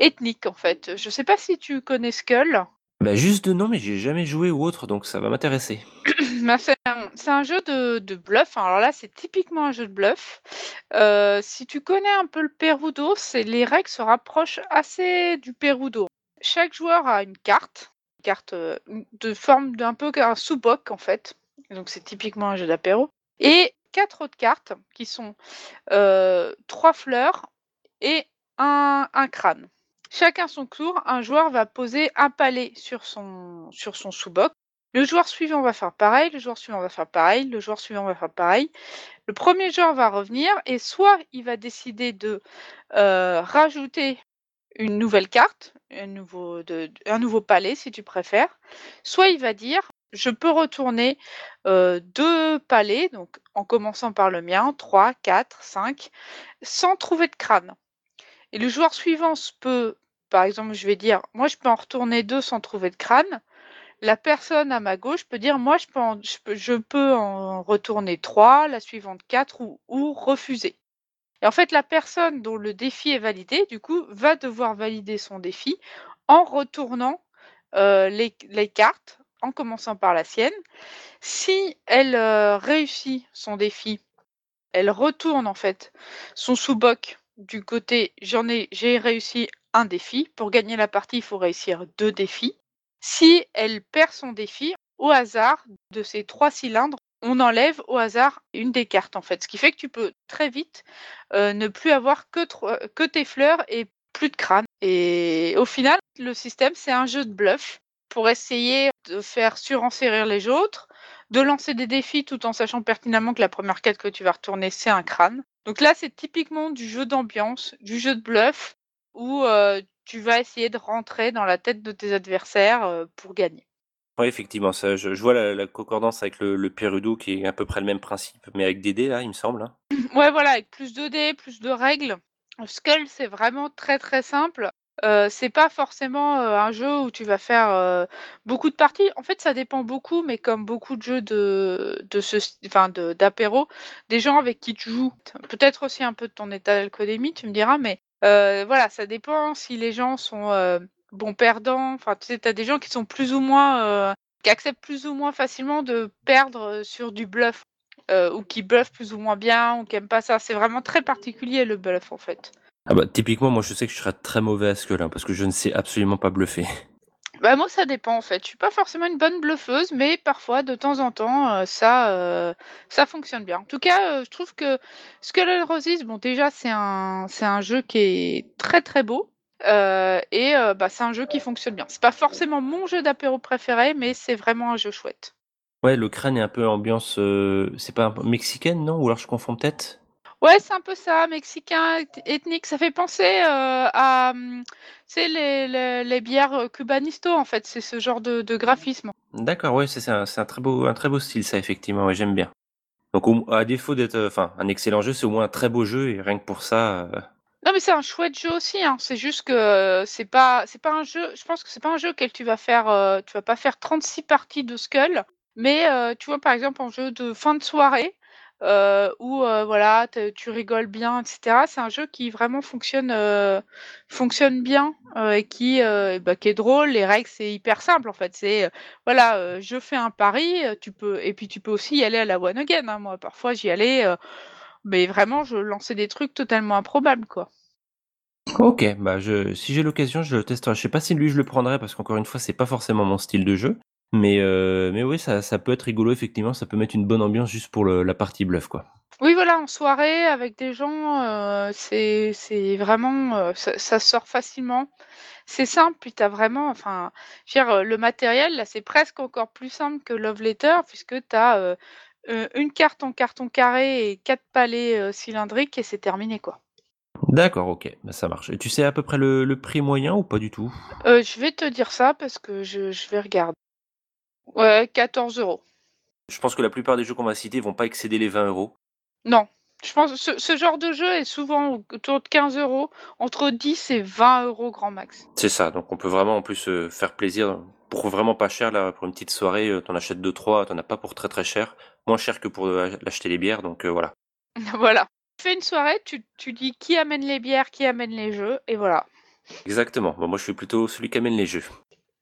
ethnique en fait. Je sais pas si tu connais Skull. Bah juste de nom, mais j'ai jamais joué ou autre, donc ça va m'intéresser. Bah, c'est un, jeu de, de bluff. Alors là, c'est typiquement un jeu de bluff. si tu connais un peu le Perudo, les règles se rapprochent assez du Perudo. Chaque joueur a une carte, une carte de forme d'un peu un sous-boc en fait. Donc c'est typiquement un jeu d'apéro. Et quatre autres cartes qui sont trois fleurs et un, crâne. Chacun son tour, un joueur va poser un palais sur son, sur son sous-boc. Le joueur suivant va faire pareil, le joueur suivant va faire pareil, le joueur suivant va faire pareil. Le premier joueur va revenir et soit il va décider de rajouter une nouvelle carte, un nouveau, palais si tu préfères, soit il va dire je peux retourner euh, deux palais, donc en commençant par le mien, 3, 4, 5, sans trouver de crâne. Et le joueur suivant peut, par exemple, je vais dire, moi je peux en retourner deux sans trouver de crâne. La personne à ma gauche peut dire, moi je peux en, je peux, en retourner trois, la suivante quatre ou, ou refuser. Et en fait, la personne dont le défi est validé, du coup, va devoir valider son défi en retournant euh, les, cartes, en commençant par la sienne. Si elle euh, réussit son défi, elle retourne en fait son sous-boc du côté j'en ai j'ai réussi un défi. Pour gagner la partie, il faut réussir deux défis. Si elle perd son défi, au hasard de ces trois cylindres, on enlève au hasard une des cartes en fait. Ce qui fait que tu peux très vite ne plus avoir que, que tes fleurs et plus de crâne. Et au final, le système, c'est un jeu de bluff pour essayer de faire surenchérir les autres, de lancer des défis tout en sachant pertinemment que la première carte que tu vas retourner, c'est un crâne. Donc là, c'est typiquement du jeu d'ambiance, du jeu de bluff où, tu vas essayer de rentrer dans la tête de tes adversaires, pour gagner. Ouais, effectivement, ça je vois la concordance avec le le qui est à peu près le même principe, mais avec des dés là, il me semble, hein? Ouais, voilà, avec plus de dés, plus de règles. Skull, c'est vraiment très, très simple. Heu, c'est pas forcément, heu, un jeu où tu vas faire, heu, beaucoup de parties. En fait, ça dépend beaucoup, mais comme beaucoup de jeux de de ce enfin de d'apéro, des gens avec qui tu joues. Peut-être aussi un peu de ton état d'alcoolémie, tu me diras, mais voilà, ça dépend si les gens sont, bons perdants. Enfin, tu sais, tu as des gens qui sont plus ou moins, heu, qui acceptent plus ou moins facilement de perdre, heu, sur du bluff, heu, ou qui bluffent plus ou moins bien ou qui aiment pas ça. C'est vraiment très particulier le bluff, en fait. Ah bah, typiquement, moi je sais que je serais très mauvais à hein, parce que je ne sais absolument pas bluffer. Bah, moi, ça dépend en fait. Je suis pas forcément une bonne bluffeuse, mais parfois, de temps en temps, ça, ça fonctionne bien. En tout cas, je trouve que Skull and Roses, bon déjà c'est un c'est un jeu qui est très, très beau, heu et heu, bah, c'est un jeu qui fonctionne bien. C'est pas forcément mon jeu d'apéro préféré, mais c'est vraiment un jeu chouette. Ouais, le crâne est un peu ambiance, heu, c'est pas un peu mexicaine, non? Ou alors je confonds peut-être? Ouais, c'est un peu ça, mexicain, eth ethnique. Ça fait penser, à, tu sais les les les bières, Cubanisto en fait, c'est ce genre de de graphisme. D'accord, ouais, c'est c'est un c'est un très beau un très beau style ça effectivement, ouais, j'aime bien. Donc au à défaut d'être, enfin un excellent jeu, c'est au moins un très beau jeu et rien que pour ça, Non, mais c'est un chouette jeu aussi, hein. C'est juste que c'est pas c'est pas un jeu je pense que c'est pas un jeu auquel tu vas faire, heu, tu vas pas faire 36 parties de Skull, mais heu, tu vois, par exemple, en jeu de fin de soirée, où, voilà, tu rigoles bien et cetera. C'est un jeu qui vraiment fonctionne, fonctionne bien, et qui, bah, qui est drôle. Les règles, c'est hyper simple, en fait. C'est, voilà, je fais un pari, tu peux et puis tu peux aussi y aller à la one again, hein. Moi, parfois, j'y allais, mais vraiment, je lançais des trucs totalement improbables, quoi. OK, bah, je si j'ai l'occasion, je le testerai. Je sais pas si lui je le prendrai parce qu'encore une fois, c'est pas forcément mon style de jeu, mais heu, mais oui, ça peut être rigolo effectivement, ça peut mettre une bonne ambiance juste pour la partie bluff, quoi. Oui, voilà, en soirée avec des gens, heu, c'est vraiment, heu, ça sort facilement. C'est simple, puis tu as vraiment enfin, dire, le matériel, là, c'est presque encore plus simple que Love Letter puisque tu as, heu heu, 1 carte en carton carré et 4 palets, cylindriques et c'est terminé, quoi. D'accord, OK, bah, ça marche et tu sais à peu près le le prix moyen ou pas du tout? Heu, je vais te dire ça parce que je je vais regarder. Ouais, 14 €. Je pense que la plupart des jeux qu'on va citer vont pas excéder les 20 €. Non, je pense ce ce genre de jeu est souvent autour de 15 €, entre 10 et 20 € grand max. C'est ça, donc on peut vraiment en plus se faire plaisir pour vraiment pas cher là, pour une petite soirée, heu, tu en achètes 2-3, tu en as pas pour très, très cher. Moins cher que pour, heu, acheter les bières donc voilà. Voilà. Tu fais une soirée, tu tu dis qui amène les bières, qui amène les jeux et voilà. Exactement. Bon moi je suis plutôt celui qui amène les jeux.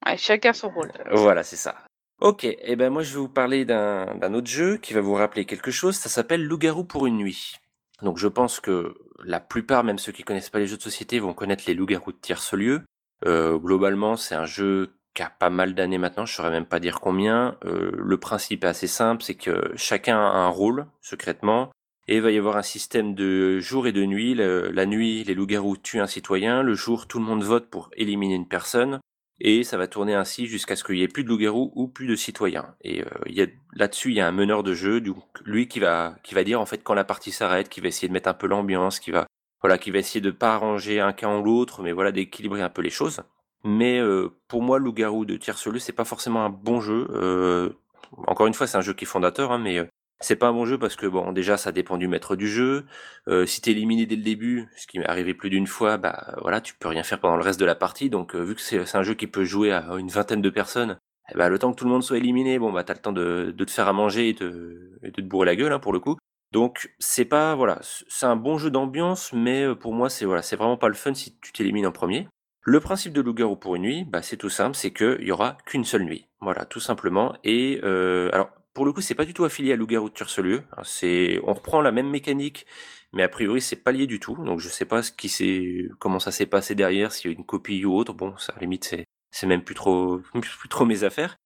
Ouais, chacun son rôle. Voilà, c'est ça. OK et ben moi je vais vous parler d'un autre jeu qui va vous rappeler quelque chose, ça s'appelle Loup-garou pour une nuit. Donc je pense que la plupart, même ceux qui connaissent pas les jeux de société, vont connaître les loups-garous de tierce-lieu. Heu, globalement, c'est un jeu qui a pas mal d'années maintenant, je saurais même pas dire combien. Heu, le principe est assez simple, c'est que chacun a un rôle secrètement et il va y avoir un système de jour et de nuit. La nuit, les loups-garous tuent un citoyen, le jour, tout le monde vote pour éliminer une personne. Et ça va tourner ainsi jusqu'à ce qu'il y ait plus de loups-garous ou plus de citoyens. Et a là-dessus, il y a un meneur de jeu, donc lui qui va qui va dire en fait quand la partie s'arrête, qui va essayer de mettre un peu l'ambiance, qui va voilà, qui va essayer de pas arranger un camp ou l'autre, mais voilà d'équilibrer un peu les choses. Mais heu, pour moi, Loup-garou de tierce-lieu, c'est pas forcément un bon jeu, heu, encore une fois, c'est un jeu qui est fondateur, hein, mais heu, c'est pas un bon jeu parce que bon, déjà ça dépend du maître du jeu, heu, si tu es éliminé dès le début, ce qui m'est arrivé plus d'une fois, bah, voilà, tu peux rien faire pendant le reste de la partie donc heu, vu que c'est un jeu qui peut jouer à une vingtaine de personnes et bah, le temps que tout le monde soit éliminé, bon, bah, tu as le temps de te faire à manger et de te bourrer la gueule, hein, pour le coup. Donc c'est pas voilà, c'est un bon jeu d'ambiance, mais heu, pour moi, c'est voilà, c'est vraiment pas le fun si tu t'élimines en 1er. Le principe de Loup-garou pour une nuit, bah, c'est tout simple, c'est qu'il y aura qu'une seule nuit. Voilà, tout simplement et heu, alors pour le coup, c'est pas du tout affilié à Loup-garou de tierce-lieu, hein, c'est on reprend la même mécanique, mais a priori, c'est pas lié du tout, donc je sais pas ce qui s'est comment ça s'est passé derrière, s'il y a une copie ou autre, bon ça à la limite, c'est c'est même plus trop plus trop mes affaires.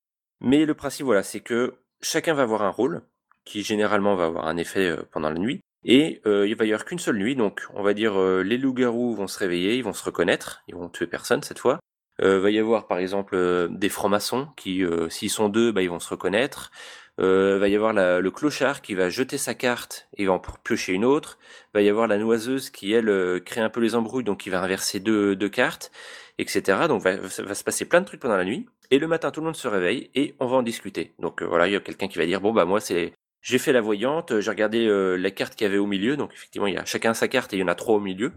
Mais le principe, voilà, c'est que chacun va avoir un rôle qui généralement va avoir un effet, heu, pendant la nuit et heu, il va y avoir qu'une seule nuit, donc on va dire, heu, les loups-garous vont se réveiller, ils vont se reconnaître, ils vont tuer personne cette fois. Heu, va y avoir par exemple, heu, des francs-maçons qui, s'ils sont 2, bah, ils vont se reconnaître. Euh, va y avoir le clochard qui va jeter sa carte et va en piocher une autre. Va y avoir la noiseuse qui, elle, euh, crée un peu les embrouilles, donc qui va inverser deux, deux cartes, etc. Donc va, va se passer plein de trucs pendant la nuit. Et le matin, tout le monde se réveille et on va en discuter. Donc euh, voilà, il y a quelqu'un qui va dire, bon bah moi c'est... J'ai fait la voyante, j'ai regardé euh, la carte qu'il y avait au milieu, donc effectivement il y a chacun sa carte et il y en a trois au milieu.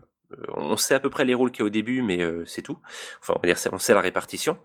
on sait à peu près les rôles qu'il y a au début, mais c'est tout. Enfin, on va dire, on sait la répartition.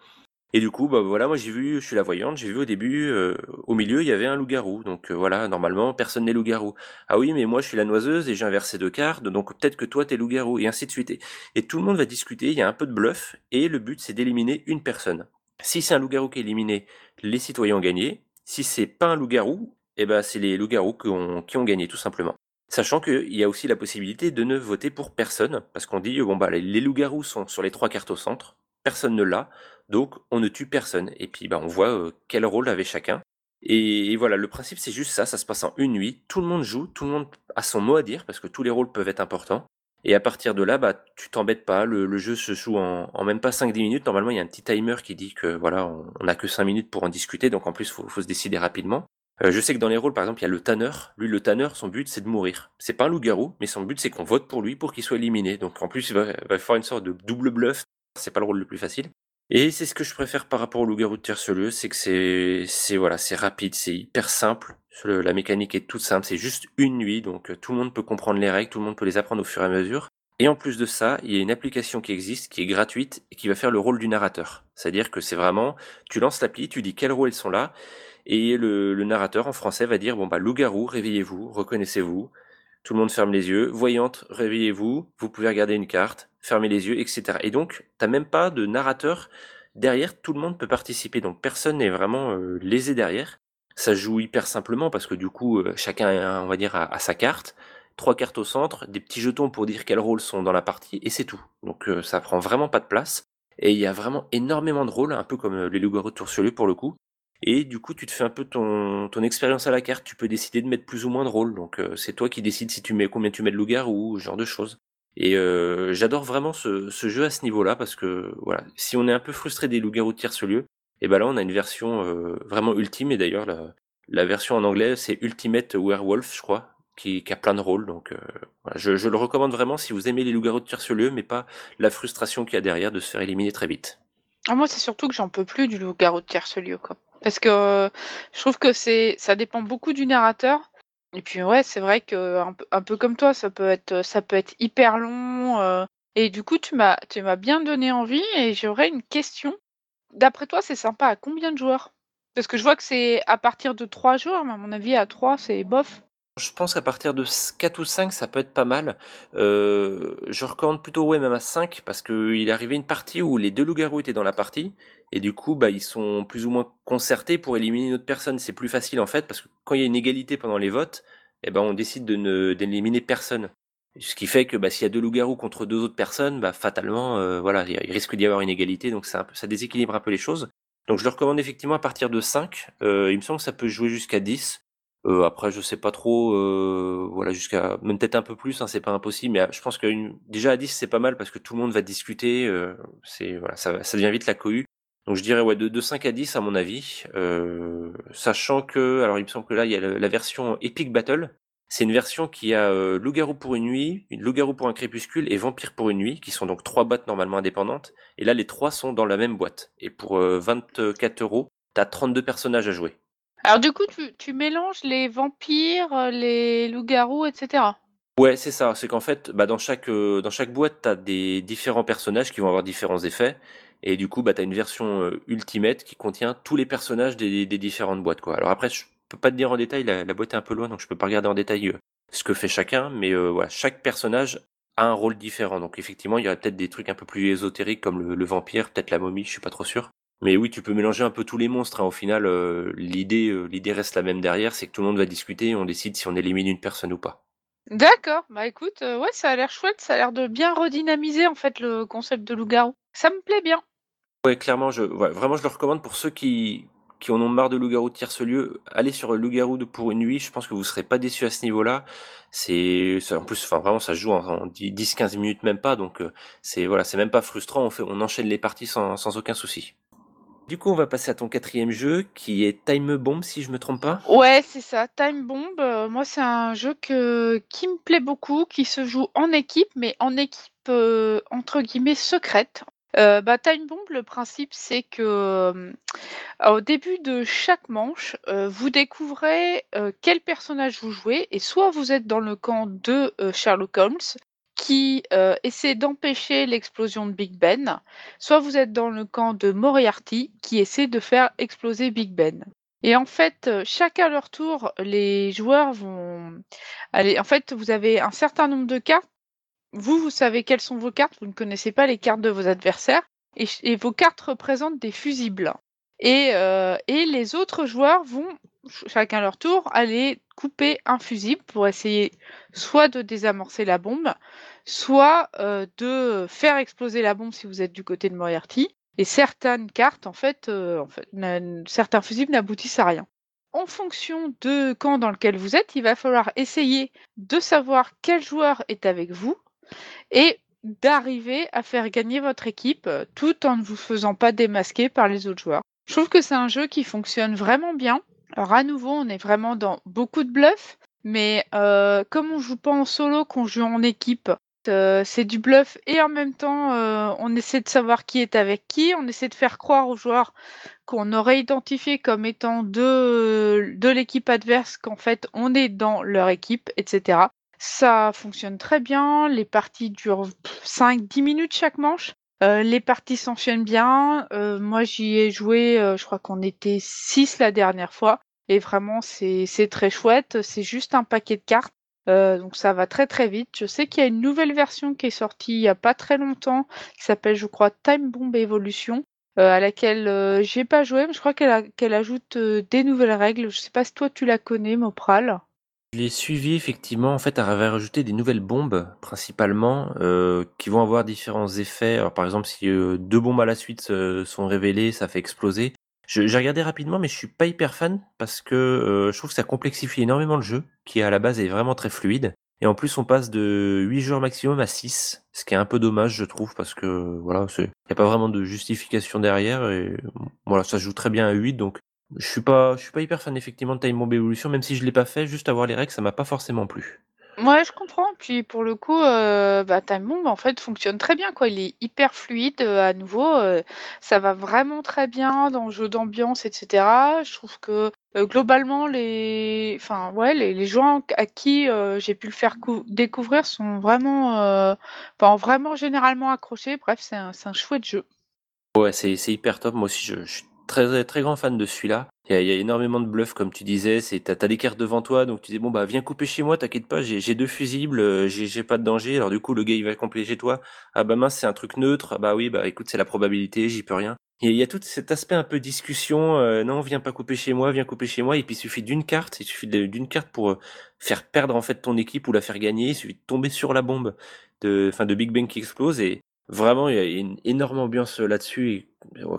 Et du coup, bah voilà, moi j'ai vu, je suis la voyante, j'ai vu au début, euh, au milieu, il y avait un loup-garou. Donc euh, voilà, normalement, personne n'est loup-garou. Ah oui, mais moi je suis la noiseuse et j'ai inversé deux cartes, donc peut-être que toi t'es loup-garou, et ainsi de suite. Et, tout le monde va discuter, il y a un peu de bluff, et le but c'est d'éliminer une personne. Si c'est un loup-garou qui est éliminé, les citoyens ont gagné. Si c'est pas un loup-garou, eh ben c'est les loups-garous qui ont, qui ont gagné, tout simplement. Sachant qu'il y a aussi la possibilité de ne voter pour personne, parce qu'on dit, bon bah les loups-garous sont sur les trois cartes au centre, personne ne l'a, donc on ne tue personne. Et puis bah, on voit euh, quel rôle avait chacun. Et, voilà, le principe c'est juste ça, ça se passe en une nuit, tout le monde joue, tout le monde a son mot à dire, parce que tous les rôles peuvent être importants. Et à partir de là, bah, tu t'embêtes pas, le, jeu se joue en, même pas 5-10 minutes. Normalement, il y a un petit timer qui dit que voilà, on n'a que 5 minutes pour en discuter, donc en plus, faut, faut se décider rapidement. Euh, je sais que dans les rôles, par exemple, il y a le tanner. Lui, le tanner, son but, c'est de mourir. C'est pas un loup-garou, mais son but, c'est qu'on vote pour lui pour qu'il soit éliminé. Donc en plus, il va, va faire une sorte de double bluff c'est pas le rôle le plus facile. Et c'est ce que je préfère par rapport au loup-garou de c'est que c'est, voilà, c'est rapide, c'est hyper simple. La mécanique est toute simple, c'est juste une nuit, donc euh, tout le monde peut comprendre les règles, tout le monde peut les apprendre au fur et à mesure. Et en plus de ça, il y a une application qui existe, qui est gratuite et qui va faire le rôle du narrateur. C'est-à-dire que c'est vraiment, tu lances l'appli, tu dis quels rôles sont là, et le, le narrateur en français va dire bon bah loup-garou, réveillez-vous, reconnaissez-vous, tout le monde ferme les yeux. Voyante, réveillez-vous. Vous pouvez regarder une carte, fermer les yeux, etc. Et donc, t'as même pas de narrateur derrière. Tout le monde peut participer. Donc, personne n'est vraiment euh, lésé derrière. Ça joue hyper simplement parce que du coup, euh, chacun, on va dire, a, sa carte. Trois cartes au centre, des petits jetons pour dire quels rôles sont dans la partie, et c'est tout. Donc, euh, ça prend vraiment pas de place. Et il y a vraiment énormément de rôles, un peu comme les loups-garous de pour le coup. Et du coup, tu te fais un peu ton, ton expérience à la carte. Tu peux décider de mettre plus ou moins de rôles. Donc, euh, c'est toi qui décides si tu mets combien tu mets de loup-garou, ce genre de choses. Et euh, j'adore vraiment ce, ce, jeu à ce niveau-là parce que voilà, si on est un peu frustré des loups-garous de ce lieu, et ben là on a une version euh, vraiment ultime. Et d'ailleurs, la, la, version en anglais c'est Ultimate Werewolf, je crois, qui, qui a plein de rôles. Donc, voilà, je, je, le recommande vraiment si vous aimez les loups-garous de Tierce-Lieu, mais pas la frustration qu'il y a derrière de se faire éliminer très vite. Ah, moi, c'est surtout que j'en peux plus du loup-garou de Tierce-Lieu, quoi. Parce que je trouve que c'est ça dépend beaucoup du narrateur. Et puis ouais, c'est vrai que un peu, comme toi, ça peut être ça peut être hyper long. Et du coup, tu m'as tu m'as bien donné envie et j'aurais une question. D'après toi, c'est sympa à combien de joueurs? Parce que je vois que c'est à partir de 3 joueurs, mais à mon avis, à 3, c'est bof. Je pense qu'à partir de 4 ou 5, ça peut être pas mal. Euh, je recommande plutôt ouais, même à 5 parce qu'il est arrivé une partie où les deux loups-garous étaient dans la partie et du coup, bah, ils sont plus ou moins concertés pour éliminer une autre personne. C'est plus facile en fait parce que quand il y a une égalité pendant les votes, eh ben, on décide de ne d'éliminer personne. Ce qui fait que bah, s'il y a deux loups-garous contre deux autres personnes, bah, fatalement, euh, voilà, il risque d'y avoir une égalité, donc ça, ça déséquilibre un peu les choses. Donc je le recommande effectivement à partir de 5. Euh, il me semble que ça peut jouer jusqu'à 10. Euh, après, je sais pas trop, euh, voilà, jusqu'à même peut-être un peu plus, hein, c'est pas impossible, mais euh, je pense que déjà à 10 c'est pas mal parce que tout le monde va discuter, c'est voilà, ça, ça devient vite la cohue. Donc je dirais ouais de, de 5 à 10 à mon avis, sachant que alors il me semble que là il y a la, version Epic Battle, c'est une version qui a loup-garou pour une nuit, loup-garou pour un crépuscule et vampire pour une nuit, qui sont donc trois boîtes normalement indépendantes. Et là les trois sont dans la même boîte. Et pour 24 euros, t'as 32 personnages à jouer. Alors du coup, tu, mélanges les vampires, euh, les loups-garous, etc. Ouais, c'est ça. C'est qu'en fait, bah, dans chaque euh, dans chaque boîte, t'as des différents personnages qui vont avoir différents effets, et du coup, bah, t'as une version euh, Ultimate qui contient tous les personnages des, différentes boîtes. Alors après, je peux pas te dire en détail, la, boîte est un peu loin, donc je peux pas regarder en détail ce que fait chacun, mais chaque personnage a un rôle différent. Donc effectivement, il y aurait peut-être des trucs un peu plus ésotériques comme le, le vampire, peut-être la momie, je suis pas trop sûr. Mais oui, tu peux mélanger un peu tous les monstres. Hein. Au final, euh, l'idée, euh, l'idée reste la même derrière, c'est que tout le monde va discuter et on décide si on élimine une personne ou pas. D'accord. Bah écoute, euh, ouais, ça a l'air chouette. Ça a l'air de bien redynamiser en fait le concept de loup-garou. Ça me plaît bien. Ouais, clairement, je, vraiment, je le recommande pour ceux qui, qui en ont marre de loup-garou de tierce lieu. Allez sur loup-garou pour une nuit. Je pense que vous serez pas déçus à ce niveau-là. C'est, en plus, enfin vraiment, ça se joue en, 10-15 minutes même pas. Donc c'est voilà, c'est même pas frustrant. On fait, on enchaîne les parties sans, sans aucun souci. Du coup, on va passer à ton quatrième jeu qui est Time Bomb, si je me trompe pas. Ouais, c'est ça, Time Bomb. euh, moi, c'est un jeu qui me plaît beaucoup, qui se joue en équipe, mais en équipe euh, entre guillemets secrète. Euh, bah, Time Bomb, le principe, c'est que au début de chaque manche, vous découvrez quel personnage vous jouez, et soit vous êtes dans le camp de Sherlock Holmes, qui euh, essaie d'empêcher l'explosion de Big Ben, soit vous êtes dans le camp de Moriarty, qui essaie de faire exploser Big Ben. Et en fait, euh, chacun à leur tour, les joueurs vont aller. En fait, vous avez un certain nombre de cartes. Vous, vous savez quelles sont vos cartes. Vous ne connaissez pas les cartes de vos adversaires. Et, vos cartes représentent des fusibles. Et, euh, et les autres joueurs vont, ch- chacun à leur tour, aller couper un fusible pour essayer soit de désamorcer la bombe, soit euh, de faire exploser la bombe si vous êtes du côté de Moriarty. Et certaines cartes, en fait, euh, en fait certains fusibles n'aboutissent à rien. En fonction de camp dans lequel vous êtes, il va falloir essayer de savoir quel joueur est avec vous et d'arriver à faire gagner votre équipe euh, tout en ne vous faisant pas démasquer par les autres joueurs. Je trouve que c'est un jeu qui fonctionne vraiment bien. Alors à nouveau, on est vraiment dans beaucoup de bluff, mais euh, comme on joue pas en solo, qu'on joue en équipe, euh, c'est du bluff et en même temps, euh, on essaie de savoir qui est avec qui, on essaie de faire croire aux joueurs qu'on aurait identifié comme étant de, de l'équipe adverse qu'en fait on est dans leur équipe, etc. Ça fonctionne très bien, les parties durent 5-10 minutes chaque manche. Les parties s'enchaînent bien. Moi, j'y ai joué, je crois qu'on était 6 la dernière fois. Et vraiment, c'est très chouette. C'est juste un paquet de cartes. Euh, donc ça va très très vite. Je sais qu'il y a une nouvelle version qui est sortie il y a pas très longtemps, qui s'appelle, je crois, Time Bomb Evolution, euh, à laquelle euh, j'ai pas joué, mais je crois qu'elle ajoute euh, des nouvelles règles. Je sais pas si toi tu la connais, Mopral. Je l'ai suivi effectivement. En fait, elle avait rajouté des nouvelles bombes, principalement, qui vont avoir différents effets. Alors, par exemple, si deux bombes à la suite sont révélées, ça fait exploser. J'ai regardé rapidement, mais je suis pas hyper fan parce que euh, je trouve que ça complexifie énormément le jeu, qui à la base est vraiment très fluide. Et en plus, on passe de 8 joueurs maximum à 6, ce qui est un peu dommage, je trouve, parce que voilà, il n'y a pas vraiment de justification derrière. Et voilà, ça joue très bien à 8, donc je suis pas, je suis pas hyper fan effectivement de Time Bomb Evolution, même si je l'ai pas fait, juste avoir les règles, ça m'a pas forcément plu. Ouais, je comprends. Puis pour le coup, euh, bah, en fait fonctionne très bien, quoi. Il est hyper fluide euh, à nouveau. euh, ça va vraiment très bien dans le jeu d'ambiance, etc. Je trouve que globalement, les, enfin ouais, les, les joueurs à qui j'ai pu le faire cou- découvrir sont vraiment, enfin, vraiment généralement accrochés. Bref, c'est un, un chouette jeu. Ouais, c'est c'est hyper top. Moi aussi, je, je suis très très grand fan de celui-là. Il y a, y a énormément de bluffs, comme tu disais. C'est t'as t'as des cartes devant toi, donc tu dis bon bah viens couper chez moi, t'inquiète pas, j'ai deux fusibles, euh, j'ai pas de danger. Alors du coup, le gars il va compléter chez toi. Ah bah mince, c'est un truc neutre. Ah bah oui, bah écoute, c'est la probabilité, j'y peux rien. Il y a, il y a tout cet aspect un peu discussion. euh, non, viens pas couper chez moi, viens couper chez moi. Et puis il suffit d'une carte, il suffit d'une carte pour euh, faire perdre en fait ton équipe ou la faire gagner. Il suffit de tomber sur la bombe de, enfin de Big Bang qui explose et Vraiment, il y a une énorme ambiance euh, là-dessus.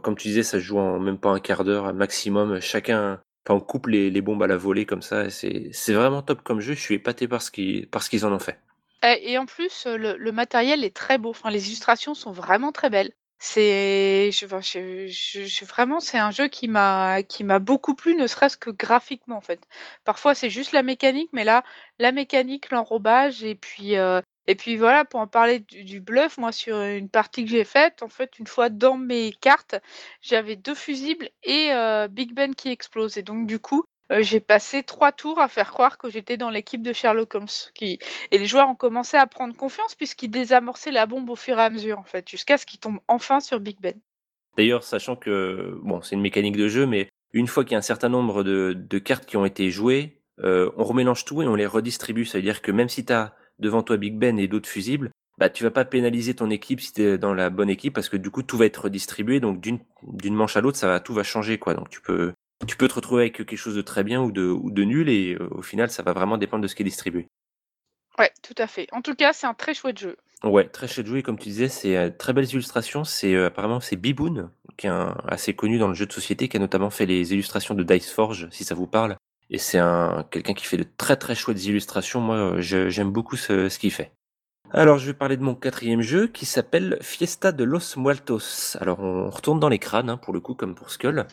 Comme tu disais, ça se joue en même pas un quart d'heure maximum. Chacun, enfin, on coupe les, bombes à la volée comme ça. C'est, vraiment top comme jeu. Je suis épaté par ce qu'ils, en ont fait. Et, en plus, euh, le, matériel est très beau. Enfin, les illustrations sont vraiment très belles. C'est, vraiment, c'est un jeu qui m'a, qui m'a beaucoup plu, ne serait-ce que graphiquement en fait. Parfois, c'est juste la mécanique, mais là, la mécanique, l'enrobage, et puis, euh, et puis voilà, pour en parler du, bluff, moi sur une partie que j'ai faite, en fait, une fois dans mes cartes, j'avais deux fusibles et euh, Big Ben qui explose. Et donc du coup, euh, j'ai passé trois tours à faire croire que j'étais dans l'équipe de Sherlock Holmes, et les joueurs ont commencé à prendre confiance puisqu'ils désamorçaient la bombe au fur et à mesure, en fait, jusqu'à ce qu'ils tombent enfin sur Big Ben. D'ailleurs, sachant que, bon, c'est une mécanique de jeu, mais une fois qu'il y a un certain nombre de, de cartes qui ont été jouées, euh, on remélange tout et on les redistribue. Ça veut dire que même si tu as devant toi Big Ben et d'autres fusibles, bah, tu vas pas pénaliser ton équipe si tu es dans la bonne équipe parce que du coup, tout va être redistribué. Donc, d'une, d'une manche à l'autre, ça va, tout va changer, quoi. Donc, tu peux, tu peux te retrouver avec quelque chose de très bien ou de, ou de nul et euh, au final, ça va vraiment dépendre de ce qui est distribué. Ouais, tout à fait. En tout cas, c'est un très chouette jeu. Ouais, très chouette joué, comme tu disais, c'est euh, très belles illustrations. C'est euh, apparemment c'est Biboon, qui est un- assez connu dans le jeu de société, qui a notamment fait les illustrations de Dice Forge, si ça vous parle. Et c'est un quelqu'un qui fait de très très chouettes illustrations. Moi, euh, j'aime beaucoup ce, ce qu'il fait. Alors, je vais parler de mon quatrième jeu qui s'appelle Fiesta de los Muertos. Alors, on retourne dans les crânes, hein, pour le coup, comme pour Skull.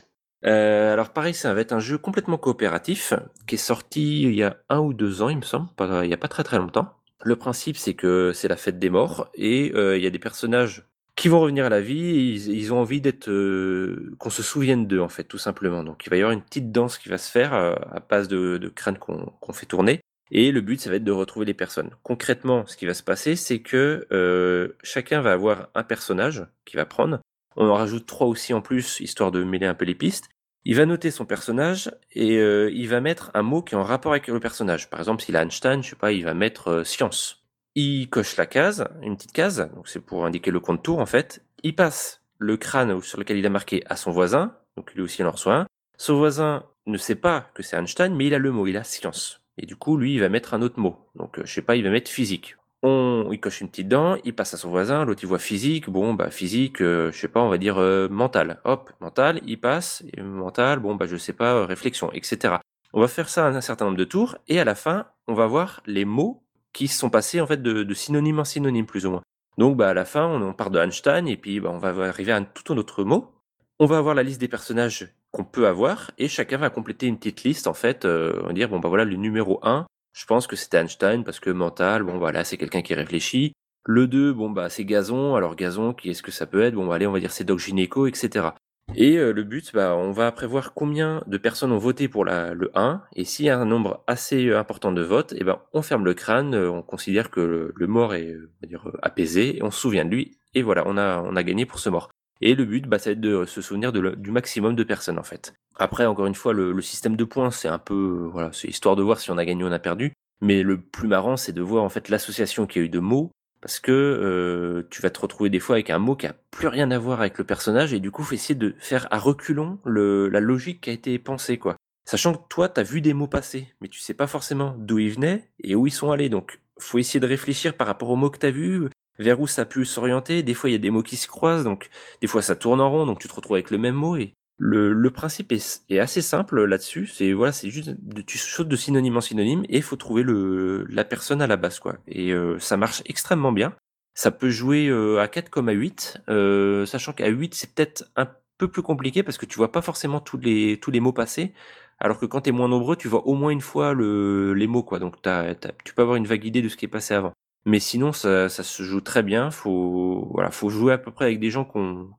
Euh, alors, pareil, ça va être un jeu complètement coopératif qui est sorti il y a un ou deux ans, il me semble, il n'y a pas très très longtemps. Le principe, c'est que c'est la fête des morts et euh, il y a des personnages qui vont revenir à la vie. Ils, ont envie d'être, euh, qu'on se souvienne d'eux en fait, tout simplement. Donc, il va y avoir une petite danse qui va se faire à base de, de crânes qu'on fait tourner. Et le but, ça va être de retrouver les personnes. Concrètement, ce qui va se passer, c'est que euh, chacun va avoir un personnage qu'il va prendre. On en rajoute trois aussi en plus, histoire de mêler un peu les pistes. Il va noter son personnage et euh, il va mettre un mot qui est en rapport avec le personnage. Par exemple, s'il a Einstein, je sais pas, il va mettre euh, science. Il coche la case, une petite case, donc c'est pour indiquer le contour en fait. Il passe le crâne sur lequel il a marqué à son voisin, donc lui aussi il en reçoit un. Son voisin ne sait pas que c'est Einstein, mais il a le mot, il a science. Et du coup, lui, il va mettre un autre mot. Donc, euh, je sais pas, il va mettre physique. On, il coche une petite dent, il passe à son voisin, l'autre il voit physique, bon bah physique, euh, je sais pas, on va dire euh, mental. Hop, mental, il passe, mental, bon bah je sais pas, réflexion, etc. On va faire ça un certain nombre de tours, et à la fin, on va voir les mots qui sont passés en fait de, synonyme en synonyme plus ou moins. Donc bah à la fin, on, part de Einstein, et puis bah, on va arriver à un tout autre mot. On va avoir la liste des personnages qu'on peut avoir et chacun va compléter une petite liste en fait, euh, on va dire bon bah voilà le numéro 1, je pense que c'était Einstein parce que mental, bon voilà, c'est quelqu'un qui réfléchit. Le 2, bon bah c'est Gazon, alors Gazon, qui est-ce que ça peut être? Bon allez, on va dire c'est Doc Gynéco, etc. Et euh, le but, bah, on va prévoir combien de personnes ont voté pour le 1, et s'il y a un nombre assez euh, important de votes, et ben on ferme le crâne, on considère que le, mort est apaisé, et on se souvient de lui, et voilà, on a, on a gagné pour ce mort. Et le but, bah, ça va être de se souvenir du maximum de personnes en fait. Après, encore une fois, le, système de points, c'est un peu, voilà, c'est histoire de voir si on a gagné ou on a perdu. Mais le plus marrant, c'est de voir en fait l'association qu'il y a eu de mots, parce que euh, tu vas te retrouver des fois avec un mot qui a plus rien à voir avec le personnage, et du coup, faut essayer de faire à reculons le, la logique qui a été pensée, quoi. Sachant que toi, t'as vu des mots passer, mais tu sais pas forcément d'où ils venaient et où ils sont allés. Donc, faut essayer de réfléchir par rapport aux mots que t'as vus, vers où ça a pu s'orienter. Des fois, il y a des mots qui se croisent, donc des fois, ça tourne en rond, donc tu te retrouves avec le même mot. Et le, principe est, assez simple là-dessus. C'est voilà, c'est juste de, tu sautes de synonyme en synonyme et il faut trouver le la personne à la base, quoi. Et euh, ça marche extrêmement bien. Ça peut jouer euh, à 4 comme à 8, euh, sachant qu'à 8, c'est peut-être un peu plus compliqué parce que tu vois pas forcément tous les tous les mots passer. Alors que quand tu es moins nombreux, tu vois au moins une fois le, les mots, quoi. Donc tu peux avoir une vague idée de ce qui est passé avant. Mais sinon, ça, ça se joue très bien. Faut, voilà, faut jouer à peu près avec des gens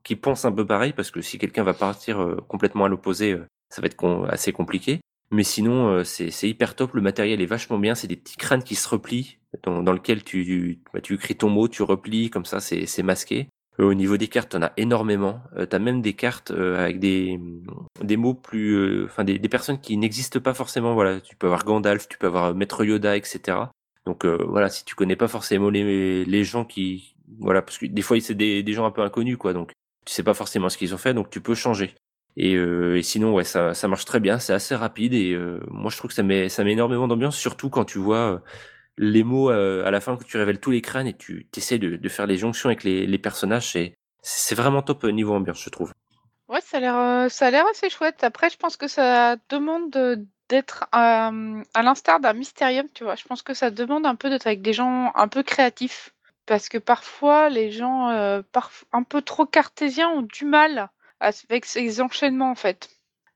qui pensent un peu pareil, parce que si quelqu'un va partir euh, complètement à l'opposé, euh, ça va être assez compliqué. Mais sinon, euh, c'est hyper top. Le matériel est vachement bien. C'est des petits crânes qui se replient, dans, dans lequel tu, bah, tu écris ton mot, tu replies, comme ça, c'est masqué. au niveau des cartes, on a énormément. Euh, as même des cartes avec des, des mots plus, enfin des, des personnes qui n'existent pas forcément. Voilà, tu peux avoir Gandalf, tu peux avoir Maître Yoda, etc. Donc euh, voilà, si tu connais pas forcément les, les gens qui, voilà, parce que des fois c'est des, des gens un peu inconnus quoi, donc tu sais pas forcément ce qu'ils ont fait, donc tu peux changer. Et, euh, et sinon ouais, ça, ça marche très bien, c'est assez rapide et euh, moi je trouve que ça met ça met énormément d'ambiance, surtout quand tu vois les mots à la fin que tu révèles tous les crânes et tu essaies de, de faire les jonctions avec les, les personnages, c'est c'est vraiment top niveau ambiance je trouve. Ouais, ça a l'air ça a l'air assez chouette. Après, je pense que ça demande d'être, à l'instar d'un Mysterium, tu vois? Je pense que ça demande un peu d'être avec des gens un peu créatifs. Parce que parfois les gens, euh, un peu trop cartésiens ont du mal avec ces enchaînements, en fait.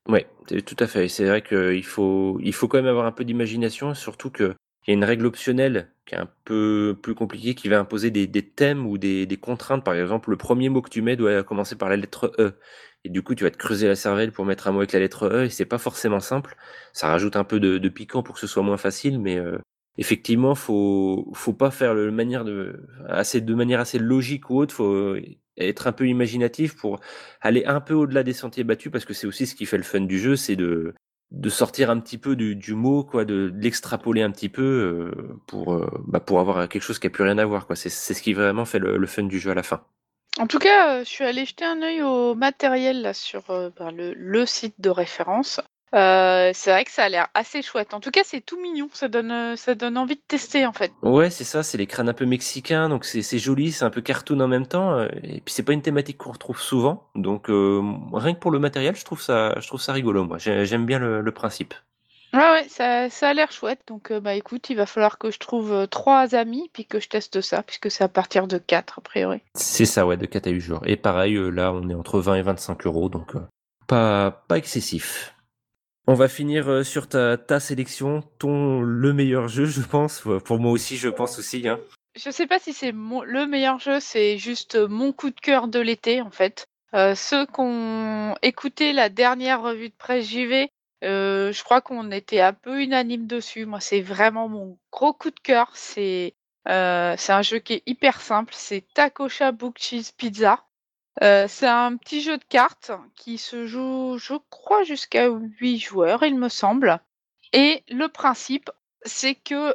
Ouais, tout à fait. C'est vrai qu'il faut il faut quand même avoir un peu d'imagination, surtout qu'il y a une règle optionnelle qui est un peu plus compliquée, qui va imposer des thèmes ou des contraintes. Par exemple, le premier mot que tu mets doit commencer par la lettre E. Et du coup, tu vas te creuser la cervelle pour mettre un mot avec la lettre E, et c'est pas forcément simple. Ça rajoute un peu de, de piquant pour que ce soit moins facile, mais euh, effectivement, faut faut pas faire le manière de assez de manière assez logique ou autre. Faut être un peu imaginatif pour aller un peu au-delà des sentiers battus, parce que c'est aussi ce qui fait le fun du jeu, c'est de de sortir un petit peu du, du mot, quoi, de, l'extrapoler un petit peu euh, pour euh, bah, pour avoir quelque chose qui a plus rien à voir, quoi. C'est c'est ce qui vraiment fait le, le fun du jeu à la fin. En tout cas, euh, je suis allée jeter un œil au matériel là sur, euh, ben, le site de référence. Euh, c'est vrai que ça a l'air assez chouette. En tout cas, c'est tout mignon, ça donne, ça donne envie de tester, en fait. Ouais, c'est ça, c'est les crânes un peu mexicains, donc c'est joli, c'est un peu cartoon en même temps, et puis c'est pas une thématique qu'on retrouve souvent, donc rien que pour le matériel, je trouve ça je trouve ça rigolo, moi. j'aime bien le principe. Ouais, ouais, ça ça a l'air chouette donc heu, bah, écoute, il va falloir que je trouve, heu, 3 amis puis que je teste ça puisque c'est à partir de 4 a priori. C'est ça, ouais, de 4 à 8 jours et pareil, heu, là, on est entre 20 et 25 euros donc heu, pas pas excessif. On va finir, heu, sur ta ta sélection, ton le meilleur jeu, je pense. pour moi aussi, je pense aussi, hein. Je sais pas si c'est mon le meilleur jeu, c'est juste, mon coup de cœur de l'été, en fait. Heu, ceux qui ont écouté la dernière revue de presse JV, heu, je crois qu'on était un peu unanime dessus. Moi, c'est vraiment mon gros coup de cœur. C'est, c'est un jeu qui est hyper simple, c'est Takosha Book Cheese Pizza. Heu, c'est un petit jeu de cartes qui se joue, je crois, jusqu'à 8 joueurs, il me semble et le principe, c'est que,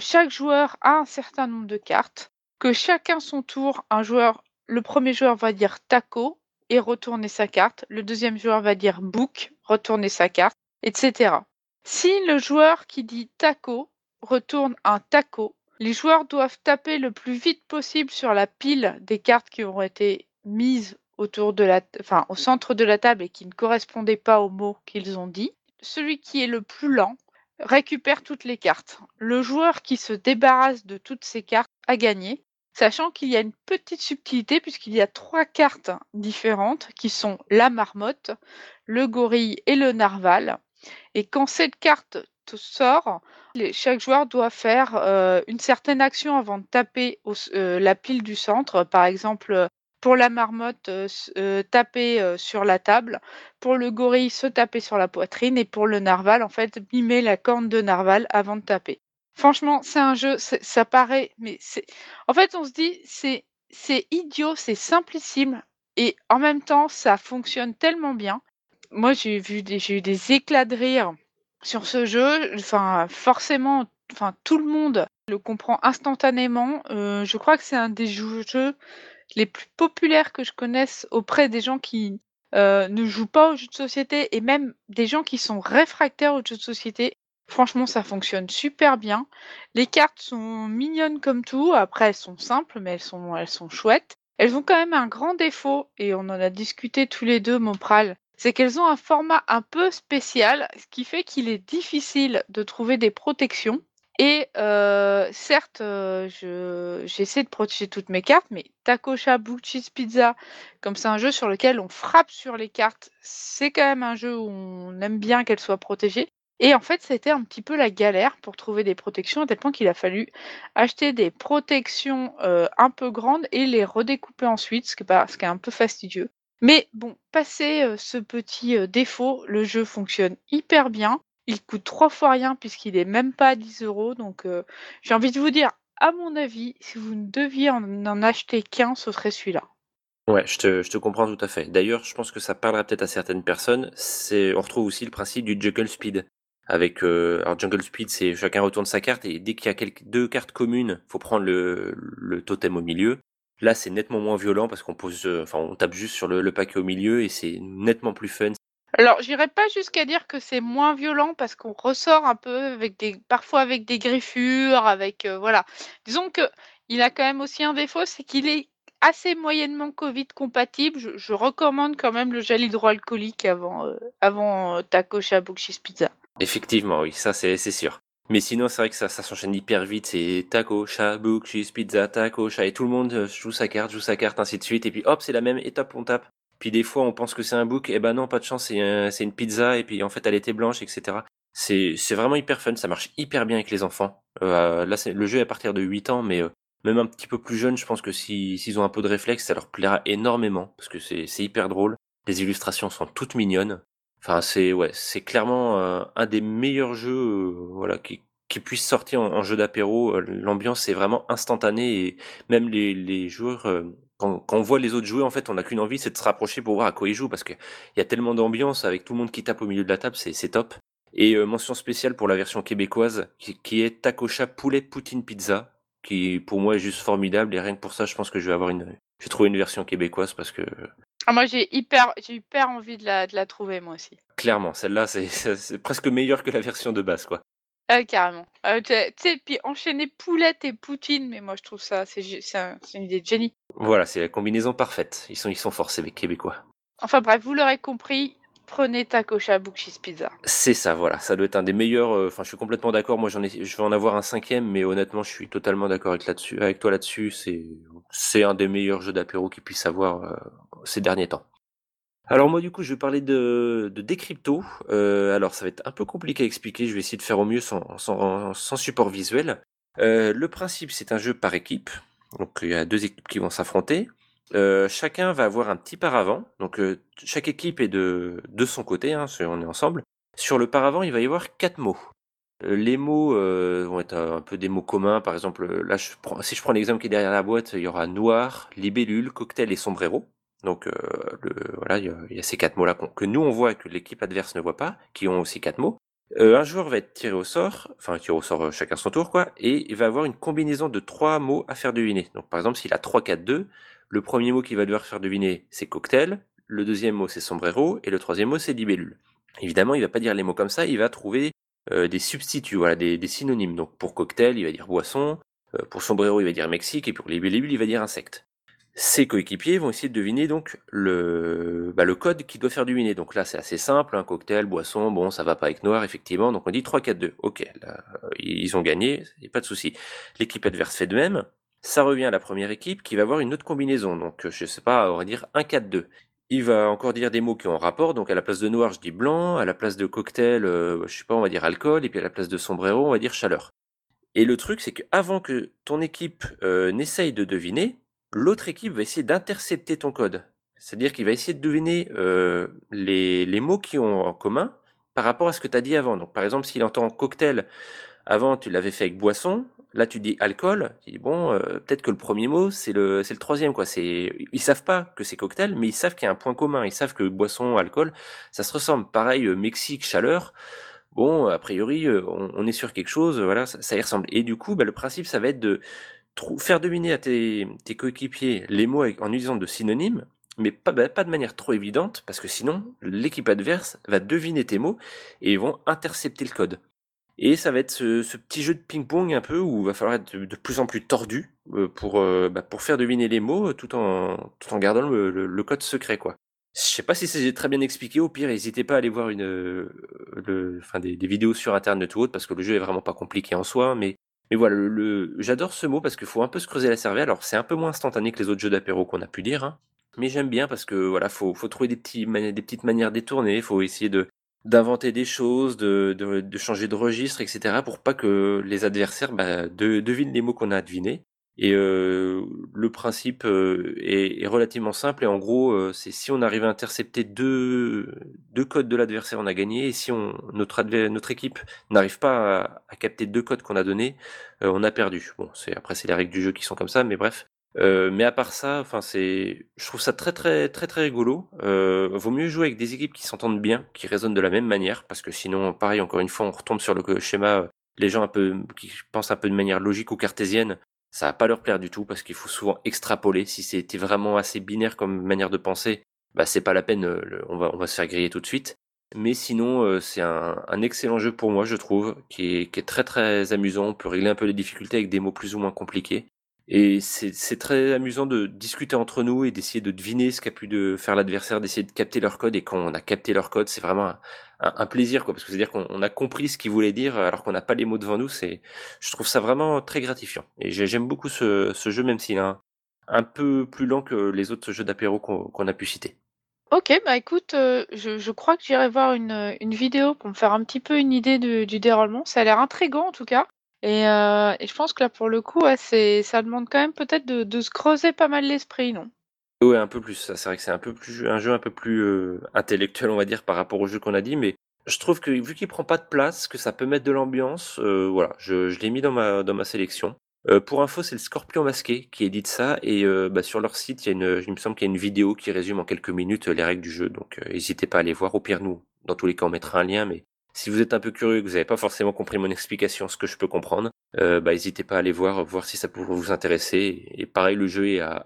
chaque joueur a un certain nombre de cartes, que chacun son tour, un joueur le premier joueur va dire taco et retourner sa carte. Le deuxième joueur va dire book, retourner sa carte, etc. Si le joueur qui dit taco retourne un taco, les joueurs doivent taper le plus vite possible sur la pile des cartes qui auront été mises autour de la enfin, au centre de la table et qui ne correspondaient pas aux mots qu'ils ont dit. Celui qui est le plus lent récupère toutes les cartes. Le joueur qui se débarrasse de toutes ces cartes a gagné, sachant qu'il y a une petite subtilité puisqu'il y a trois cartes différentes qui sont la marmotte, le gorille et le narval. Et quand cette carte sort, chaque joueur doit faire euh, une certaine action avant de taper euh, la pile du centre. Par exemple, pour la marmotte, taper sur la table, pour le gorille, se taper sur la poitrine et pour le narval, en fait, mimer la corne de narval avant de taper. Franchement, c'est un jeu, ça paraît, mais c'est en fait, on se dit: «C'est idiot, c'est simplissime» et en même temps, ça fonctionne tellement bien. Moi, j'ai vu j'ai eu des éclats de rire sur ce jeu, enfin, forcément, enfin, tout le monde le comprend instantanément. je crois que c'est un des jeux les plus populaires que je connaisse auprès des gens qui, euh, ne jouent pas aux jeux de société et même des gens qui sont réfractaires aux jeux de société. Franchement, ça fonctionne super bien. Les cartes sont mignonnes comme tout. Après, elles sont simples, mais elles sont chouettes. Elles ont quand même un grand défaut et on en a discuté tous les deux, Mopral, c'est qu'elles ont un format un peu spécial, ce qui fait qu'il est difficile de trouver des protections. Et certes, j'essaie de protéger toutes mes cartes, mais Taco Book Cheese Pizza, comme c'est un jeu sur lequel on frappe sur les cartes, c'est quand même un jeu où on aime bien qu'elles soient protégées. Et en fait, été un petit peu la galère pour trouver des protections, à tel point qu'il a fallu acheter des protections, un peu grandes et les redécouper ensuite, ce qui est un peu fastidieux. Mais bon, passé, ce petit, défaut, le jeu fonctionne hyper bien. Il coûte trois fois rien puisqu'il est même pas à 10 euros. Donc, j'ai envie de vous dire, à mon avis, si vous ne deviez en, acheter qu'un, ce serait celui-là. Ouais, je te, comprends tout à fait. D'ailleurs, je pense que ça parlera peut-être à certaines personnes. On retrouve aussi le principe du Jungle Speed. Avec, alors Jungle Speed, c'est chacun retourne sa carte et dès qu'il y a deux cartes communes, faut prendre le, totem au milieu. Là, c'est nettement moins violent parce qu'on pose, enfin, on tape juste sur le, le paquet au milieu et c'est nettement plus fun. Alors, j'irai pas jusqu'à dire que c'est moins violent parce qu'on ressort un peu avec des parfois avec des griffures, avec, euh, voilà. Disons que il a quand même aussi un défaut, c'est qu'il est assez moyennement Covid compatible. Je recommande quand même le gel hydroalcoolique avant, euh, avant, euh, Taco Pizza. Effectivement, oui, ça c'est sûr. Mais sinon, c'est vrai que ça ça s'enchaîne hyper vite, c'est taco, chat, cheese, pizza, taco, chat et tout le monde, joue sa carte, joue sa carte, ainsi de suite et puis hop, c'est la même étape, on tape. Puis des fois, on pense que c'est un book, et ben non, pas de chance, c'est une pizza, et puis en fait, elle était blanche, etc. C'est vraiment hyper fun, ça marche hyper bien avec les enfants. Euh, là, le jeu est à partir de 8 ans, mais euh, même un petit peu plus jeune, je pense que s'ils ont un peu de réflexe, ça leur plaira énormément, parce que c'est hyper drôle. Les illustrations sont toutes mignonnes. Enfin, c'est ouais, c'est clairement euh, un des meilleurs jeux, voilà, qui, qui puisse sortir en, jeu d'apéro. L'ambiance est vraiment instantanée et même les, joueurs quand, on voit les autres jouer, en fait, on n'a qu'une envie, c'est de se rapprocher pour voir à quoi ils jouent, parce qu'il y a tellement d'ambiance avec tout le monde qui tape au milieu de la table, c'est top. Et euh, mention spéciale pour la version québécoise, qui, est Tacocha Poulet Poutine Pizza, qui pour moi est juste formidable, et rien que pour ça, je pense que je vais avoir une... J'ai trouvé une version québécoise parce que... Ah, moi j'ai hyper, j'ai hyper envie de la, de la trouver moi aussi. Clairement, celle-là c'est presque meilleure que la version de base quoi. Ah carrément. Ah, tu sais, puis enchaîner poulette et poutine, mais moi je trouve ça, c'est une idée de génie. Voilà, c'est la combinaison parfaite. Ils sont, ils sont forts, ces Québécois. Enfin bref, vous l'aurez compris, prenez Taco Shabu Cheese Pizza. C'est ça, voilà. Ça doit être un des meilleurs. euh, Enfin, je suis complètement d'accord. Moi, j'en ai, je vais en avoir un cinquième, mais honnêtement, je suis totalement d'accord avec avec toi là-dessus. C'est, c'est un des meilleurs jeux d'apéro qu'il puisse avoir euh, ces derniers temps. Alors moi, du coup, je vais parler de, de Decrypto. Euh, alors, ça va être un peu compliqué à expliquer. Je vais essayer de faire au mieux sans, sans, support visuel. Le principe, c'est un jeu par équipe. Donc, il y a deux équipes qui vont s'affronter. Euh, chacun va avoir un petit paravent. Donc, euh, chaque équipe est de, de son côté. Hein, on est ensemble. Sur le paravent, il va y avoir quatre mots. Euh, Les mots vont être un peu des mots communs. Par exemple, là, si je prends l'exemple qui est derrière la boîte, il y aura noir, libellule, cocktail et sombrero. Donc voilà, il y, a, ces quatre mots-là que nous on voit et que l'équipe adverse ne voit pas, qui ont aussi quatre mots. Un joueur va être tiré au sort, enfin tiré au sort chacun son tour, quoi, et il va avoir une combinaison de trois mots à faire deviner. Donc par exemple, s'il a 3, 4, 2, le premier mot qu'il va devoir faire deviner, c'est cocktail, le deuxième mot c'est sombrero, et le troisième mot c'est libellule. Évidemment, il va pas dire les mots comme ça, il va trouver euh, des substituts, voilà, des, synonymes. Donc pour cocktail, il va dire boisson, euh, pour sombrero, il va dire Mexique, et pour libellule, il va dire insecte. Ses coéquipiers vont essayer de deviner donc le, bah, le code qui doit faire deviner. Donc là, c'est assez simple, un cocktail, boisson, bon, ça va pas avec noir, effectivement. Donc on dit 3, 4, 2. Ok, ils ont gagné, pas de souci. L'équipe adverse fait de même. Ça revient à la première équipe qui va avoir une autre combinaison. Donc euh, je sais pas, on va dire 1, 4, 2. Il va encore dire des mots qui ont rapport. Donc à la place de noir, je dis blanc. À la place de cocktail, euh, je sais pas, on va dire alcool. Et puis à la place de sombrero, on va dire chaleur. Et le truc, c'est qu'avant que ton équipe euh, n'essaye de deviner, l'autre équipe va essayer d'intercepter ton code. C'est-à-dire qu'il va essayer de deviner euh, les, les mots qui ont en commun par rapport à ce que tu as dit avant. Donc par exemple, s'il entend cocktail, avant tu l'avais fait avec boisson, là tu dis alcool, tu dis bon, euh, peut-être que le premier mot c'est le, c'est le troisième. quoi. C'est, Ils savent pas que c'est cocktail, mais ils savent qu'il y a un point commun. Ils savent que boisson, alcool, ça se ressemble. Pareil, euh, Mexique, chaleur bon, a priori, euh, on, on est sur quelque chose, voilà, ça, ça y ressemble. Et du coup, bah, le principe, ça va être de faire deviner à tes, tes coéquipiers les mots en utilisant de synonymes, mais pas, bah, pas de manière trop évidente, parce que sinon, l'équipe adverse va deviner tes mots et ils vont intercepter le code. Et ça va être ce, petit jeu de ping-pong un peu où il va falloir être de, plus en plus tordu euh, pour, euh, bah, pour faire deviner les mots euh, tout en, tout en gardant le, le- code secret, quoi. Je sais pas si c'est très bien expliqué. Au pire, n'hésitez pas à aller voir une, le, enfin des, vidéos sur internet ou autre parce que le jeu est vraiment pas compliqué en soi. Mais, mais voilà, le, j'adore ce mot parce qu'il faut un peu se creuser la cervelle. Alors c'est un peu moins instantané que les autres jeux d'apéro qu'on a pu dire, hein. mais j'aime bien parce que voilà, faut, faut trouver des petits, des petites manières détournées. Faut essayer de d'inventer des choses, de, de, changer de registre, etc. pour pas que les adversaires bah, de- devinent les mots qu'on a devinés. Et euh, le principe euh, est, relativement simple et en gros, euh, c'est si on arrive à intercepter deux, deux codes de l'adversaire, on a gagné. Et si notre, notre équipe n'arrive pas à, à capter deux codes qu'on a donnés, euh, on a perdu. Bon, c'est après c'est les règles du jeu qui sont comme ça, mais bref. Euh, mais à part ça, enfin c'est, je trouve ça très très très très rigolo. Euh, vaut mieux jouer avec des équipes qui s'entendent bien, qui résonnent de la même manière, parce que sinon, pareil, encore une fois, on retombe sur le schéma. euh, Les gens un peu qui pensent un peu de manière logique ou cartésienne, ça va pas leur plaire du tout parce qu'il faut souvent extrapoler. Si c'était vraiment assez binaire comme manière de penser, bah c'est pas la peine. euh, on va on va se faire griller tout de suite. Mais sinon, euh, c'est un, un excellent jeu pour moi, je trouve, qui est, qui est très très amusant. On peut régler un peu les difficultés avec des mots plus ou moins compliqués. Et c'est très amusant de discuter entre nous et d'essayer de deviner ce qu'a pu de faire l'adversaire, d'essayer de capter leur code. Et quand on a capté leur code, c'est vraiment un, plaisir, quoi, parce que c'est-à-dire qu'on on a compris ce qu'ils voulaient dire alors qu'on n'a pas les mots devant nous. C'est, je trouve ça vraiment très gratifiant. Et j'ai- j'aime beaucoup ce, jeu, même s'il est un, peu plus lent que les autres jeux d'apéro qu'on a pu citer. Ok, bah écoute, euh, je, je crois que j'irai voir une, une vidéo pour me faire un petit peu une idée du déroulement. Ça a l'air intriguant en tout cas. Et, euh, et je pense que là, pour le coup, ça demande quand même peut-être de, se creuser pas mal l'esprit, non? Ouais, un peu plus. C'est vrai que c'est un peu un jeu un peu plus euh, intellectuel, on va dire, par rapport au jeu qu'on a dit, mais je trouve que vu qu'il prend pas de place, que ça peut mettre de l'ambiance, euh, voilà, je, l'ai mis dans ma dans ma sélection. Pour info, c'est le Scorpion Masqué qui édite ça, et bah, sur leur site, il me semble qu'il y a une vidéo qui résume en quelques minutes les règles du jeu, donc n'hésitez pas à aller voir. Au pire, nous, dans tous les cas, on mettra un lien, mais si vous êtes un peu curieux et que vous n'avez pas forcément compris mon explication, ce que je peux comprendre, euh, bah, n'hésitez pas à aller voir, voir si ça pourrait vous intéresser. Et pareil, le jeu est à,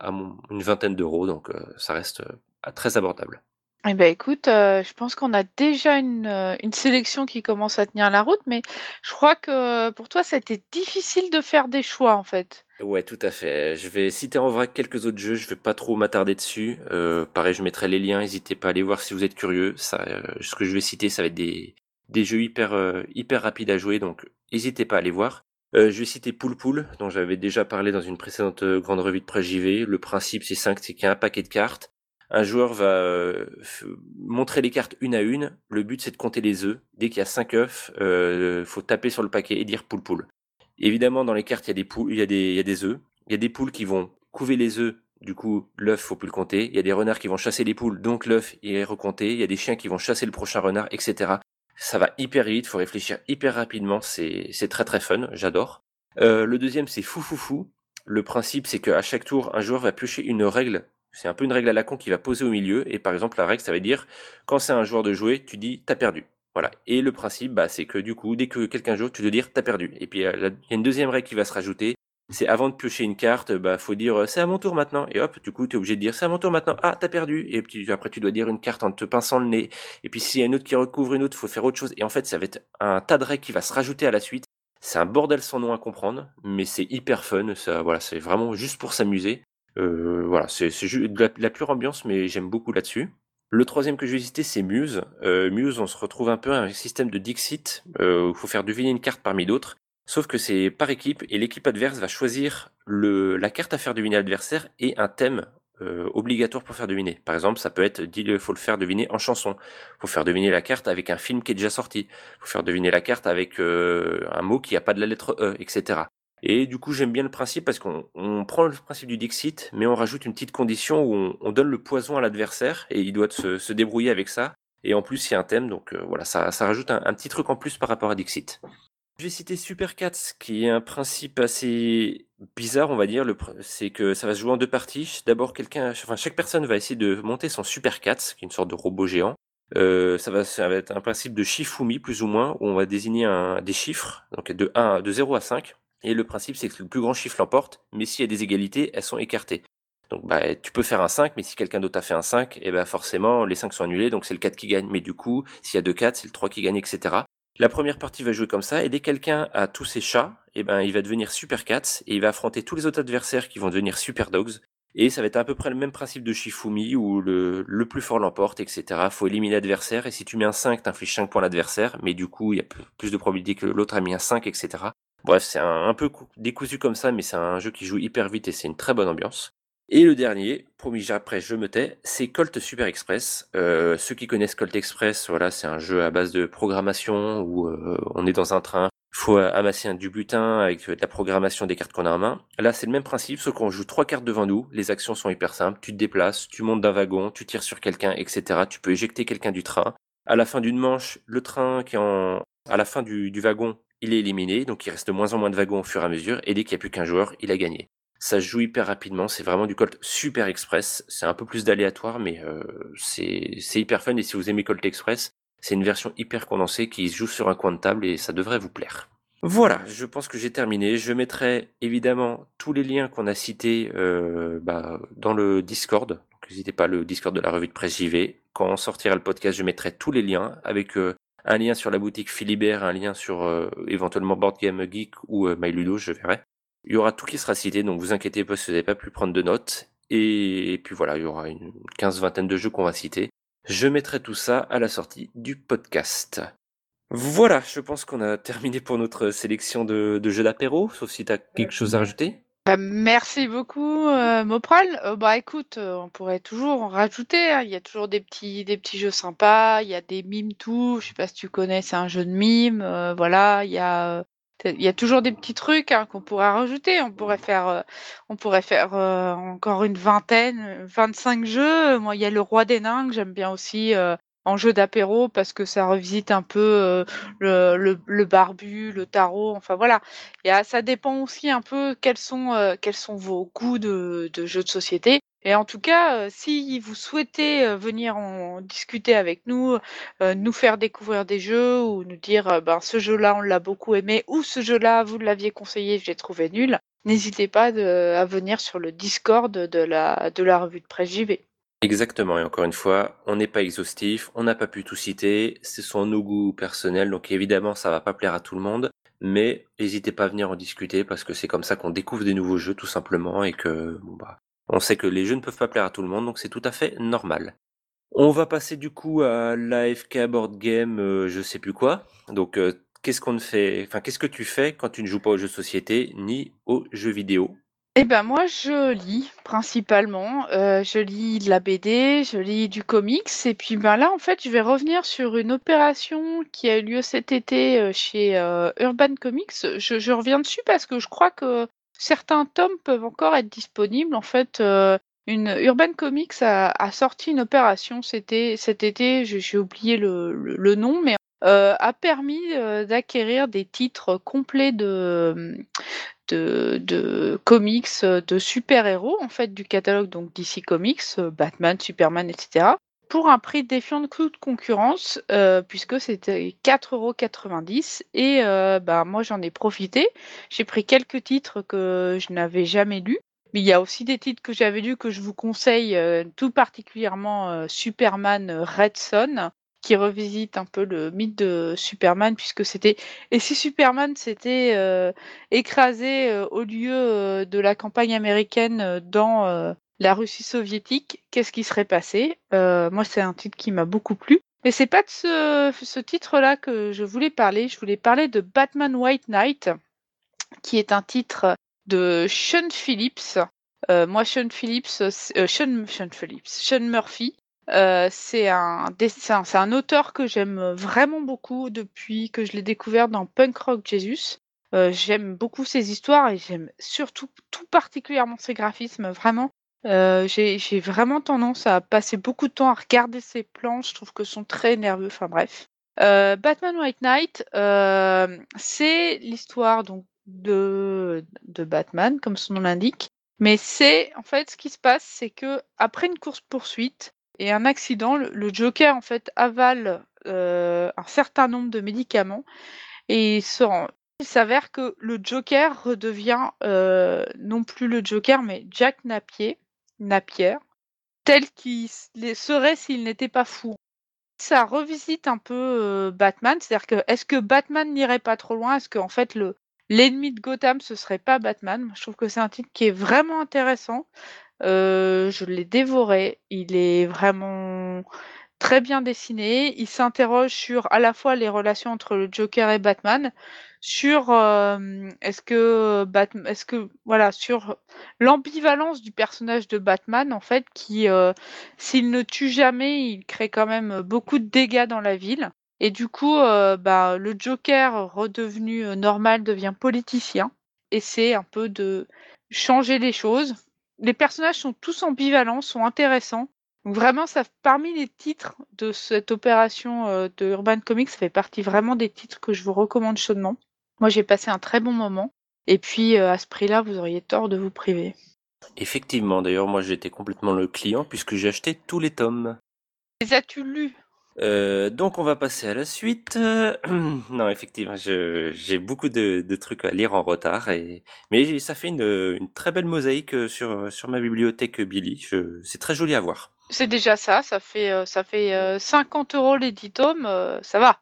une vingtaine d'euros, donc euh, ça reste euh, très abordable. Eh ben écoute, euh, je pense qu'on a déjà une, une sélection qui commence à tenir la route, mais je crois que pour toi, ça a été difficile de faire des choix en fait. Ouais, tout à fait. Je vais citer en vrac quelques autres jeux, je vais pas trop m'attarder dessus. Euh, pareil, je mettrai les liens, n'hésitez pas à aller voir si vous êtes curieux. Ça, euh, ce que je vais citer, ça va être des, des jeux hyper, euh, hyper rapides à jouer, donc n'hésitez pas à aller voir. Euh, je vais citer Pool Pool, dont j'avais déjà parlé dans une précédente euh, grande revue de presse JV. Le principe, c'est simple, c'est qu'il y a un paquet de cartes. Un joueur va euh, montrer les cartes une à une. Le but, c'est de compter les œufs. Dès qu'il y a 5 œufs, il faut taper sur le paquet et dire Pool Pool. Évidemment, dans les cartes, il y a des poules, il y a des, il y a des œufs. Il y a des poules qui vont couver les œufs. Du coup, l'œuf, faut plus le compter. Il y a des renards qui vont chasser les poules, donc l'œuf est recompté. Il y a des chiens qui vont chasser le prochain renard, etc. Ça va hyper vite, faut réfléchir hyper rapidement. C'est, c'est très très fun. J'adore. Euh, le deuxième, c'est fou fou fou. Le principe, c'est qu'à chaque tour, un joueur va piocher une règle. C'est un peu une règle à la con qu'il va poser au milieu. Et par exemple, la règle, ça veut dire, quand c'est un joueur de jouer, tu dis, t'as perdu. Voilà. Et le principe, bah, c'est que du coup, dès que quelqu'un joue, tu dois dire t'as perdu. Et puis il y a une deuxième règle qui va se rajouter. C'est avant de piocher une carte, bah faut dire c'est à mon tour maintenant. Et hop, du coup, tu es obligé de dire c'est à mon tour maintenant. Ah, t'as perdu. Et puis après, tu dois dire une carte en te pinçant le nez. Et puis s'il y a une autre qui recouvre une autre, faut faire autre chose. Et en fait, ça va être un tas de règles qui va se rajouter à la suite. C'est un bordel sans nom à comprendre, mais c'est hyper fun. Ça, voilà, c'est vraiment juste pour s'amuser. Euh, voilà, c'est de la, pure ambiance, mais j'aime beaucoup là-dessus. Le troisième que je vais citer, c'est Muse. Euh, Muse, on se retrouve un peu à un système de Dixit, euh, où il faut faire deviner une carte parmi d'autres. Sauf que c'est par équipe, et l'équipe adverse va choisir le, la carte à faire deviner à l'adversaire et un thème euh, obligatoire pour faire deviner. Par exemple, ça peut être, il faut le faire deviner en chanson. faut faire deviner la carte avec un film qui est déjà sorti. faut faire deviner la carte avec euh, un mot qui n'a pas de la lettre E, etc. Et du coup, j'aime bien le principe parce qu'on on prend le principe du Dixit, mais on rajoute une petite condition où on, on donne le poison à l'adversaire et il doit se, se, débrouiller avec ça. Et en plus, il y a un thème, donc euh, voilà, ça, ça rajoute un, petit truc en plus par rapport à Dixit. Je vais citer Super Cats, qui est un principe assez bizarre, on va dire. C'est que ça va se jouer en deux parties. D'abord, quelqu'un, chaque personne va essayer de monter son Super Cats, qui est une sorte de robot géant. Euh, ça, va, être un principe de Shifumi, plus ou moins, où on va désigner des chiffres, donc de 1, de 0 à 5. Et le principe, c'est que le plus grand chiffre l'emporte, mais s'il y a des égalités, elles sont écartées. Donc bah, tu peux faire un 5, mais si quelqu'un d'autre a fait un 5, et eh ben forcément les 5 sont annulés, donc c'est le 4 qui gagne. Mais du coup, s'il y a deux 4, c'est le 3 qui gagne, etc. La première partie va jouer comme ça, et dès que quelqu'un a tous ses chats, et eh ben il va devenir Super Cats, et il va affronter tous les autres adversaires qui vont devenir Super Dogs. Et ça va être à peu près le même principe de Shifumi, où le, plus fort l'emporte, etc. Faut éliminer l'adversaire, et si tu mets un 5, t'infliges 5 points à l'adversaire, mais du coup, il y a plus de probabilité que l'autre a mis un 5, etc. Bref, c'est un, peu décousu comme ça, mais c'est un jeu qui joue hyper vite et c'est une très bonne ambiance. Et le dernier, promis après je me tais, c'est Colt Super Express. Euh, ceux qui connaissent Colt Express, voilà, c'est un jeu à base de programmation où euh, on est dans un train, faut amasser un du butin avec la programmation des cartes qu'on a en main. Là, c'est le même principe, sauf qu'on joue trois cartes devant nous. Les actions sont hyper simples. Tu te déplaces, tu montes d'un wagon, tu tires sur quelqu'un, etc. Tu peux éjecter quelqu'un du train. À la fin d'une manche, le train qui est en, à la fin du, du wagon, il est éliminé, donc il reste de moins en moins de wagons au fur et à mesure, et dès qu'il n'y a plus qu'un joueur, il a gagné. Ça joue hyper rapidement, c'est vraiment du Colt super express, c'est un peu plus d'aléatoire, mais euh, c'est hyper fun, et si vous aimez Colt Express, c'est une version hyper condensée qui se joue sur un coin de table, et ça devrait vous plaire. Voilà, je pense que j'ai terminé. Je mettrai évidemment tous les liens qu'on a cités euh, bah, dans le Discord. N'hésitez pas, le Discord de la revue de presse JV. Quand on sortira le podcast, je mettrai tous les liens avec euh, un lien sur la boutique Philibert, un lien sur euh, éventuellement Board Game Geek ou euh, MyLudo, je verrai. Il y aura tout qui sera cité, donc vous inquiétez pas si vous n'avez pas pu prendre de notes. Et, puis voilà, il y aura une quinze vingtaine de jeux qu'on va citer. Je mettrai tout ça à la sortie du podcast. Voilà, je pense qu'on a terminé pour notre sélection de, jeux d'apéro, sauf si tu as quelque chose à rajouter. Bah, merci beaucoup, euh, Mopral. Euh, bah écoute, euh, on pourrait toujours en rajouter. Hein. Il y a toujours des petits, des petits jeux sympas. Il y a des mimes tout. Je sais pas si tu connais, c'est un jeu de mimes. voilà, il y a, il y a toujours des petits trucs hein, qu'on pourrait rajouter. On pourrait faire, euh, on pourrait faire euh, encore une vingtaine, 25 jeux. Moi, il y a le Roi des Nains que j'aime bien aussi. euh, en jeu d'apéro parce que ça revisite un peu euh, le, le, le, barbu, le tarot, enfin voilà. Et ah, ça dépend aussi un peu quels sont, euh, quels sont vos goûts de, de, jeux de société. Et en tout cas, euh, si vous souhaitez euh, venir en discuter avec nous, euh, nous faire découvrir des jeux ou nous dire ben, ce jeu-là on l'a beaucoup aimé ou ce jeu-là vous l'aviez conseillé, je l'ai trouvé nul, n'hésitez pas à venir sur le Discord de la, revue de presse JV. Exactement, et encore une fois, on n'est pas exhaustif, on n'a pas pu tout citer, ce sont nos goûts personnels, donc évidemment ça va pas plaire à tout le monde, mais n'hésitez pas à venir en discuter parce que c'est comme ça qu'on découvre des nouveaux jeux tout simplement et que bah on sait que les jeux ne peuvent pas plaire à tout le monde donc c'est tout à fait normal. On va passer du coup à l'AFK board game, euh, je sais plus quoi. Donc euh, qu'est-ce qu'on fait Enfin qu'est-ce que tu fais quand tu ne joues pas aux jeux de société ni aux jeux vidéo? Eh ben moi je lis principalement, euh, je lis de la BD, je lis du comics et puis ben là en fait je vais revenir sur une opération qui a eu lieu cet été chez Urban Comics. Je reviens dessus parce que je crois que certains tomes peuvent encore être disponibles. En fait, une Urban Comics a, sorti une opération c'était cet été, j'ai oublié le, nom, mais a permis d'acquérir des titres complets de de, comics euh, de super-héros en fait du catalogue donc DC Comics, euh, Batman, Superman, etc. pour un prix défiant de toute concurrence euh, puisque c'était 4,90€ et bah, moi j'en ai profité. J'ai pris quelques titres que je n'avais jamais lus. Mais il y a aussi des titres que j'avais lus que je vous conseille, tout particulièrement Superman Red Son, qui revisite un peu le mythe de Superman, puisque c'était. Et si Superman s'était euh, écrasé euh, au lieu euh, de la campagne américaine dans la Russie soviétique, qu'est-ce qui serait passé? Moi, c'est un titre qui m'a beaucoup plu. Mais c'est pas de ce, titre-là que je voulais parler. Je voulais parler de Batman White Knight, qui est un titre de Sean Phillips. moi, Sean Phillips, Sean, Sean Phillips, Sean Murphy, euh, c'est un, dessin, c'est un auteur que j'aime vraiment beaucoup depuis que je l'ai découvert dans Punk Rock Jesus. Euh, j'aime beaucoup ses histoires et j'aime surtout tout particulièrement ses graphismes. Vraiment, euh, j'ai, vraiment tendance à passer beaucoup de temps à regarder ses planches. Je trouve que sont très nerveux. Enfin bref. Batman White Knight, c'est l'histoire donc de, Batman, comme son nom l'indique. Mais c'est en fait ce qui se passe, c'est que après une course poursuite, et un accident, le, Joker en fait avale euh, un certain nombre de médicaments et il s'avère que le Joker redevient euh, non plus le Joker mais Jack Napier, Napier, tel qu'il serait s'il n'était pas fou. Ça revisite un peu Batman, c'est-à-dire que est-ce que Batman n'irait pas trop loin? Est-ce que en fait le l'ennemi de Gotham ce serait pas Batman? Je trouve que c'est un titre qui est vraiment intéressant. Je l'ai dévoré. Il est vraiment très bien dessiné. Il s'interroge sur à la fois les relations entre le Joker et Batman, sur est-ce que est-ce que voilà, sur l'ambivalence du personnage de Batman en fait, qui s'il ne tue jamais, il crée quand même beaucoup de dégâts dans la ville. Et du coup, bah, le Joker redevenu normal devient politicien. C'est un peu de changer les choses les personnages sont tous ambivalents, sont intéressants. Vraiment, ça, parmi les titres de cette opération de Urban Comics, ça fait partie vraiment des titres que je vous recommande chaudement. Moi, j'ai passé un très bon moment. Et puis, euh, à ce prix-là, vous auriez tort de vous priver. Effectivement, d'ailleurs, moi, j'étais complètement le client puisque j'ai acheté tous les tomes. Les as-tu lus? Euh, donc on va passer à la suite. non, effectivement, j'ai beaucoup de, trucs à lire en retard, et, mais ça fait une, très belle mosaïque euh, sur, sur ma bibliothèque Billy. C'est très joli à voir. C'est déjà ça, ça fait, ça fait 50 euros les 10 tomes, ça va.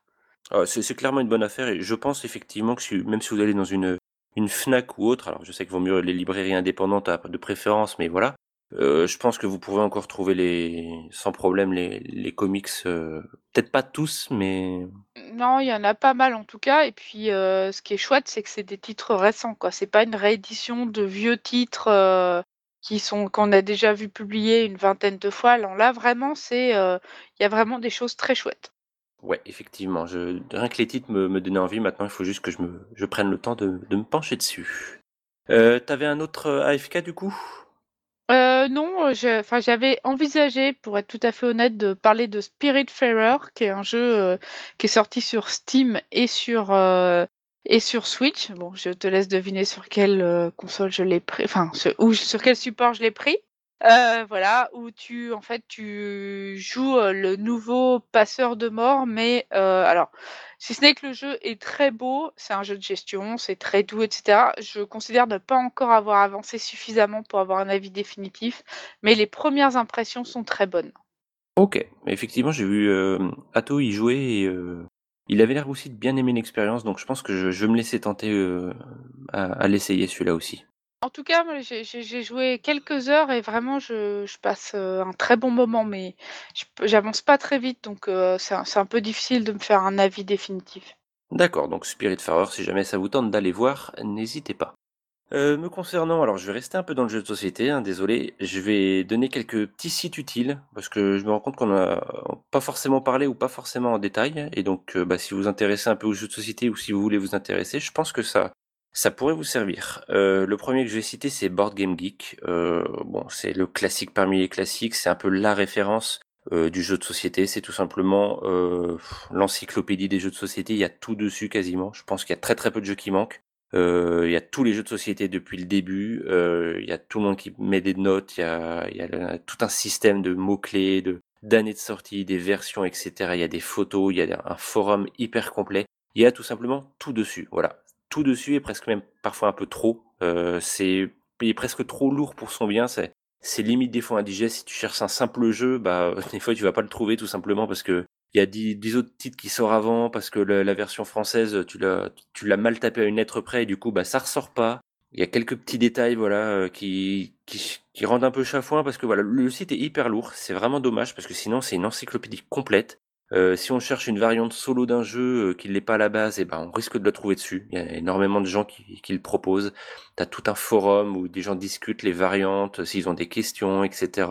Ah, c'est clairement une bonne affaire, et je pense effectivement que même si vous allez dans une, une FNAC ou autre, alors je sais qu'il vaut mieux les librairies indépendantes de préférence, mais voilà, euh, je pense que vous pouvez encore trouver les sans problème les, les comics, euh, peut-être pas tous, mais Non, il y en a pas mal en tout cas et puis, euh, ce qui est chouette, c'est que c'est des titres récents, quoi. C'est pas une réédition de vieux titres, qui sont qu'on a déjà vu publier une vingtaine de fois. là, vraiment, c'est, il y a vraiment des choses très chouettes. Ouais, effectivement, je rien que les titres me me donnaient envie. Maintenant, il faut juste que je me je prenne le temps de de me pencher dessus. Euh, tu un autre, AFK du coup? Euh, non, j'avais envisagé, pour être tout à fait honnête, de parler de Spiritfarer, qui est un jeu, euh, qui est sorti sur Steam et sur, euh, et sur Switch. Bon, je te laisse deviner sur quelle, console je l'ai pris enfin, ou sur quel support je l'ai pris. Voilà, où tu en fait, tu joues, le nouveau passeur de mort, mais alors si ce n'est que le jeu est très beau, c'est un jeu de gestion, c'est très doux, etc. Je considère ne pas encore avoir avancé suffisamment pour avoir un avis définitif, mais les premières impressions sont très bonnes. Ok, effectivement, j'ai vu euh, Atto y jouer et euh, Il avait l'air aussi de bien aimer l'expérience, donc je pense que je, vais me laisser tenter euh, à l'essayer celui-là aussi. En tout cas, j'ai joué quelques heures et vraiment je passe, heu, un très bon moment, mais j'avance pas très vite donc heu, c'est un peu difficile de me faire un avis définitif. D'accord, donc Spiritfarer, si jamais ça vous tente d'aller voir, n'hésitez pas. Euh, me concernant, alors je vais rester un peu dans le jeu de société, hein, désolé, je vais donner quelques petits sites utiles, parce que je me rends compte qu'on a pas forcément parlé ou pas forcément en détail, et donc euh, bah, si vous vous intéressez un peu aux jeux de société ou si vous voulez vous intéresser, je pense que ça, ça pourrait vous servir. Euh, le premier que je vais citer, c'est Board Game Geek. Euh, bon, c'est le classique parmi les classiques, c'est un peu la référence euh, du jeu de société. C'est tout simplement euh, l'encyclopédie des jeux de société. Il y a tout dessus quasiment. Je pense qu'il y a très très peu de jeux qui manquent. Euh, il y a tous les jeux de société depuis le début. Euh, il y a tout le monde qui met des notes. Il y a, il y a tout un système de mots-clés, de d'années de sortie, des versions, etc. Il y a des photos. Il y a un forum hyper complet. Il y a tout simplement tout dessus. Voilà, dessus et presque même parfois un peu trop. Euh, c'est il est presque trop lourd pour son bien. C'est c'est limite des fois indigeste. Si tu cherches un simple jeu, bah des fois tu vas pas le trouver tout simplement parce que il y a dix, dix autres titres qui sortent avant parce que la, la version française tu l'as tu l'as mal tapé à une lettre près et du coup bah ça ressort pas. Il y a quelques petits détails voilà euh, qui, qui qui rendent un peu chafouin parce que voilà le site est hyper lourd. C'est vraiment dommage parce que sinon c'est une encyclopédie complète. Euh, si on cherche une variante solo d'un jeu euh, qui ne l'est pas à la base, et ben on risque de la trouver dessus. Il y a énormément de gens qui, qui le proposent. T'as tout un forum où des gens discutent les variantes, s'ils ont des questions, etc.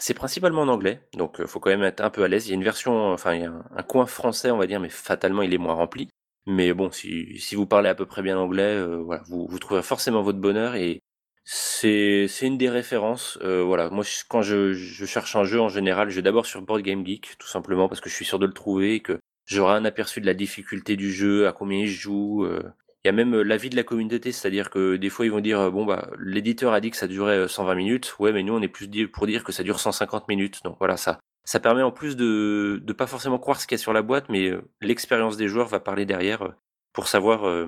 C'est principalement en anglais, donc euh, faut quand même être un peu à l'aise. Il y a une version, enfin il y a un, coin français, on va dire, mais fatalement il est moins rempli. Mais bon, si, si vous parlez à peu près bien anglais, euh, voilà, vous, vous trouverez forcément votre bonheur et c'est une des références. Euh, voilà, moi je- quand je, je cherche un jeu en général, je vais d'abord sur Board Game Geek, tout simplement parce que je suis sûr de le trouver et que j'aurai un aperçu de la difficulté du jeu, à combien il joue. euh. Il y a même euh, l'avis de la communauté, c'est-à-dire que des fois ils vont dire euh, bon bah l'éditeur a dit que ça durait euh, 120 minutes, ouais mais nous on est plus pour dire que ça dure 150 minutes. Donc voilà ça. Ça permet en plus de de pas forcément croire ce qu'il y a sur la boîte, mais euh, l'expérience des joueurs va parler derrière euh, pour savoir euh,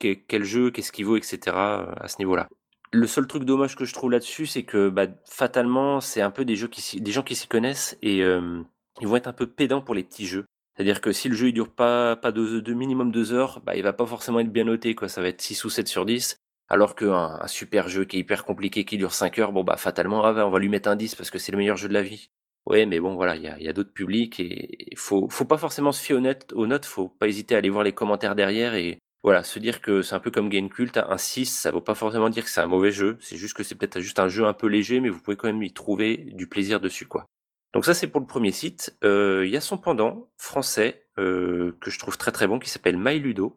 que- quel jeu, qu'est-ce qu'il vaut, etc. euh, à ce niveau-là. Le seul truc dommage que je trouve là-dessus, c'est que bah, fatalement, c'est un peu des jeux qui des gens qui s'y connaissent et euh, ils vont être un peu pédants pour les petits jeux. C'est-à-dire que si le jeu il dure pas pas de, de minimum deux heures, bah il va pas forcément être bien noté quoi. Ça va être 6 ou 7 sur 10. Alors qu'un un super jeu qui est hyper compliqué, qui dure 5 heures, bon bah fatalement ah, bah, on va lui mettre un 10 parce que c'est le meilleur jeu de la vie. Ouais, mais bon voilà, il y a, y a d'autres publics et il faut faut pas forcément se fier aux notes, aux notes, faut pas hésiter à aller voir les commentaires derrière et voilà, se dire que c'est un peu comme Gamecult, un 6, ça veut pas forcément dire que c'est un mauvais jeu, c'est juste que c'est peut-être juste un jeu un peu léger, mais vous pouvez quand même y trouver du plaisir dessus, quoi. Donc ça, c'est pour le premier site. Euh, Il y a son pendant français, euh, que je trouve très très bon, qui s'appelle MyLudo.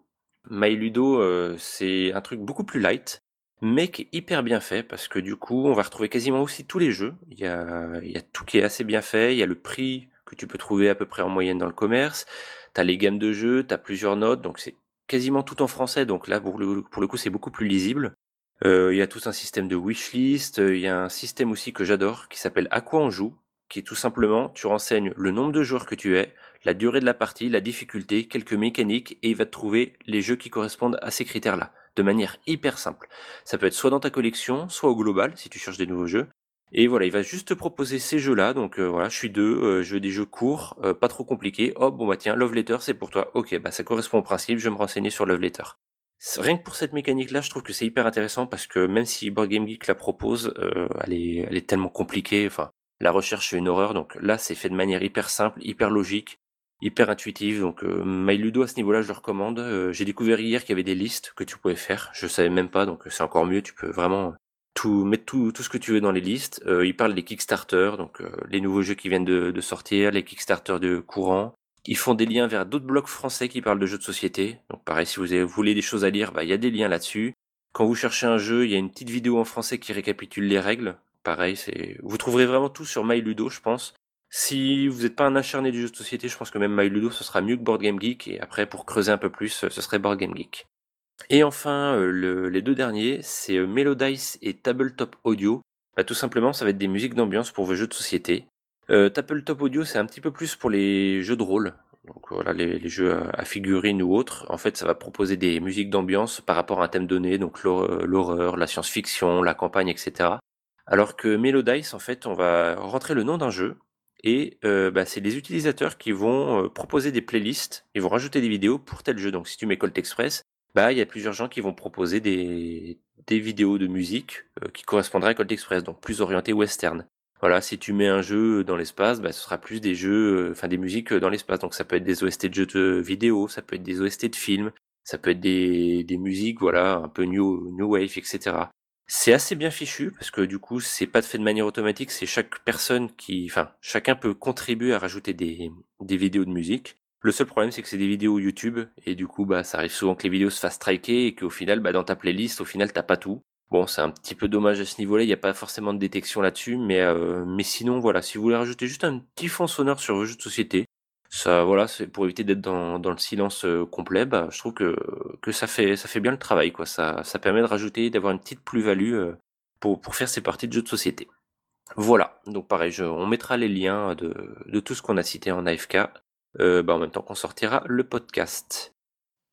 MyLudo, euh, c'est un truc beaucoup plus light, mais qui est hyper bien fait, parce que du coup, on va retrouver quasiment aussi tous les jeux. Il y a, y a tout qui est assez bien fait, il y a le prix que tu peux trouver à peu près en moyenne dans le commerce, t'as les gammes de jeux, t'as plusieurs notes, donc c'est quasiment tout en français, donc là pour le, coup c'est beaucoup plus lisible. Euh, il y a tout un système de wishlist, euh, il y a un système aussi que j'adore qui s'appelle À quoi on joue, qui est tout simplement tu renseignes le nombre de joueurs que tu es, la durée de la partie, la difficulté, quelques mécaniques et il va te trouver les jeux qui correspondent à ces critères-là, de manière hyper simple. Ça peut être soit dans ta collection, soit au global si tu cherches des nouveaux jeux. Et voilà, il va juste te proposer ces jeux-là. Donc euh, voilà, je suis deux, euh, je veux des jeux courts, euh, pas trop compliqués. Oh bon bah tiens, Love Letter c'est pour toi. Ok, bah ça correspond au principe, je vais me renseigner sur Love Letter. Rien que pour cette mécanique-là, je trouve que c'est hyper intéressant parce que même si Board Game Geek la propose, euh, elle, est, elle est tellement compliquée. Enfin, la recherche c'est une horreur. Donc là, c'est fait de manière hyper simple, hyper logique, hyper intuitive. Donc euh, MyLudo à ce niveau-là, je le recommande. J'ai découvert hier qu'il y avait des listes que tu pouvais faire. Je savais même pas, donc c'est encore mieux. Tu peux vraiment tout mettre tout, tout ce que tu veux dans les listes. Euh, il parle des Kickstarter, donc euh, les nouveaux jeux qui viennent de, sortir, les Kickstarter de courant. Ils font des liens vers d'autres blogs français qui parlent de jeux de société. Donc pareil, si vous voulez des choses à lire, bah, il y a des liens là-dessus. Quand vous cherchez un jeu, il y a une petite vidéo en français qui récapitule les règles. Pareil, c'est vous trouverez vraiment tout sur MyLudo, je pense. Si vous n'êtes pas un acharné du jeu de société, je pense que même MyLudo, ce sera mieux que Board Game Geek. Et après, pour creuser un peu plus, ce serait Board Game Geek. Et enfin, euh, le- les deux derniers, c'est euh, Melodice et Tabletop Audio. Bah, tout simplement, ça va être des musiques d'ambiance pour vos jeux de société. Euh, Tabletop Audio, c'est un petit peu plus pour les jeux de rôle. Donc voilà, les, jeux à, figurines ou autres. En fait, ça va proposer des musiques d'ambiance par rapport à un thème donné, donc l'hor- l'horreur, la science-fiction, la campagne, etc. Alors que Melodice, en fait, on va rentrer le nom d'un jeu et euh, bah, c'est les utilisateurs qui vont proposer des playlists, ils vont rajouter des vidéos pour tel jeu. Donc si tu mets Colt Express, bah il y a plusieurs gens qui vont proposer des, vidéos de musique euh, qui correspondraient à Colt Express, donc plus orienté western. Voilà, si tu mets un jeu dans l'espace, bah, ce sera plus des jeux, enfin des musiques dans l'espace. Donc ça peut être des OST de jeux de vidéo, ça peut être des OST de films, ça peut être des, musiques, voilà, un peu new, wave, etc. C'est assez bien fichu parce que du coup, c'est pas fait de manière automatique, c'est chaque personne qui, enfin, chacun peut contribuer à rajouter des vidéos de musique. Le seul problème, c'est que c'est des vidéos YouTube et du coup, bah, ça arrive souvent que les vidéos se fassent striker et qu'au final, bah, dans ta playlist, au final, t'as pas tout. Bon, c'est un petit peu dommage à ce niveau-là, il n'y a pas forcément de détection là-dessus, mais, euh, mais sinon, voilà, si vous voulez rajouter juste un petit fond sonore sur vos jeux de société, ça, voilà, c'est pour éviter d'être dans, dans le silence euh, complet. Bah, je trouve que, que ça fait ça fait bien le travail, quoi. Ça, ça permet de rajouter, d'avoir une petite plus-value euh, pour, pour faire ces parties de jeux de société. Voilà. Donc pareil, je, on mettra les liens de, de tout ce qu'on a cité en AFK, euh, bah, en même temps qu'on sortira le podcast.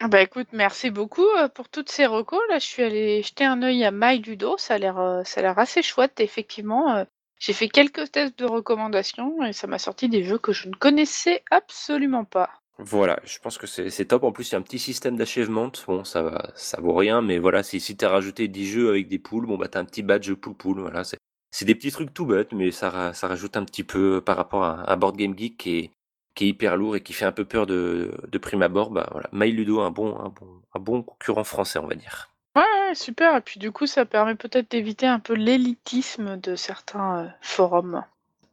Ah Bah écoute, merci beaucoup euh, pour toutes ces recos. Là, je suis allée jeter un œil à My Ludo. Ça a l'air, euh, ça a l'air assez chouette, effectivement. J'ai fait quelques tests de recommandations et ça m'a sorti des jeux que je ne connaissais absolument pas. Voilà, je pense que c'est c'est top. En plus, il y a un petit système d'achèvement. Bon, ça va, ça vaut rien, mais voilà, si, si t'as rajouté 10 jeux avec des poules, bon bah t'as un petit badge poule poule. Voilà, c'est c'est des petits trucs tout bêtes, mais ça, ra- ça rajoute un petit peu par rapport à un board game geek est, qui est hyper lourd et qui fait un peu peur de, de prime abord. Bah voilà, My Ludo, un bon, un bon, un bon concurrent français, on va dire. Ouais, ouais, super. Et puis du coup, ça permet peut-être d'éviter un peu l'élitisme de certains euh, forums.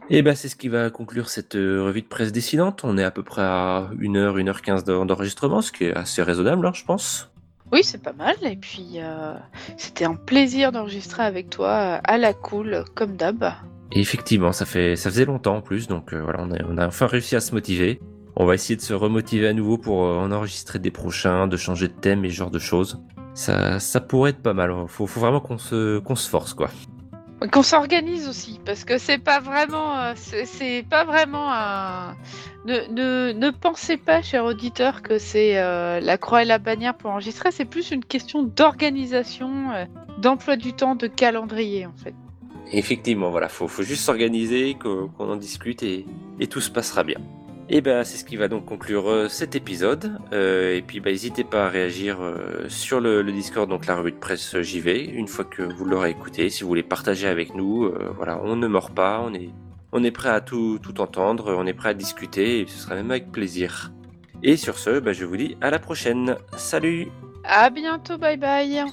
Et bah c'est ce qui va conclure cette euh, revue de presse décidante. On est à peu près à 1h, 1h15 d'en- d'enregistrement, ce qui est assez raisonnable, hein, je pense. Oui, c'est pas mal. Et puis, euh, c'était un plaisir d'enregistrer avec toi à la cool, comme d'hab. Effectivement, ça fait ça faisait longtemps en plus, donc euh, voilà, on a, enfin réussi à se motiver. On va essayer de se remotiver à nouveau pour euh, en enregistrer des prochains, de changer de thème et ce genre de choses. Ça, ça pourrait être pas mal. Faut, faut vraiment qu'on se, se force, quoi. Qu'on s'organise aussi, parce que c'est pas vraiment, euh, c'est pas vraiment un. Ne, ne, ne pensez pas, cher auditeur, que c'est la croix et la bannière pour enregistrer. C'est plus une question d'organisation, d'emploi du temps, de calendrier, en fait. Effectivement, voilà, faut, faut juste s'organiser, qu'on en discute et, et tout se passera bien. Et ben, c'est ce qui va donc conclure euh, cet épisode. Euh, et puis, bah, n'hésitez pas à réagir euh, sur le, Discord, donc la revue de presse vais, une fois que vous l'aurez écouté. Si vous voulez partager avec nous, voilà, on ne mord pas, on est, on est prêt à tout, tout entendre, on est prêt à discuter, et ce sera même avec plaisir. Et sur ce, bah, je vous dis à la prochaine. Salut À bientôt, bye bye.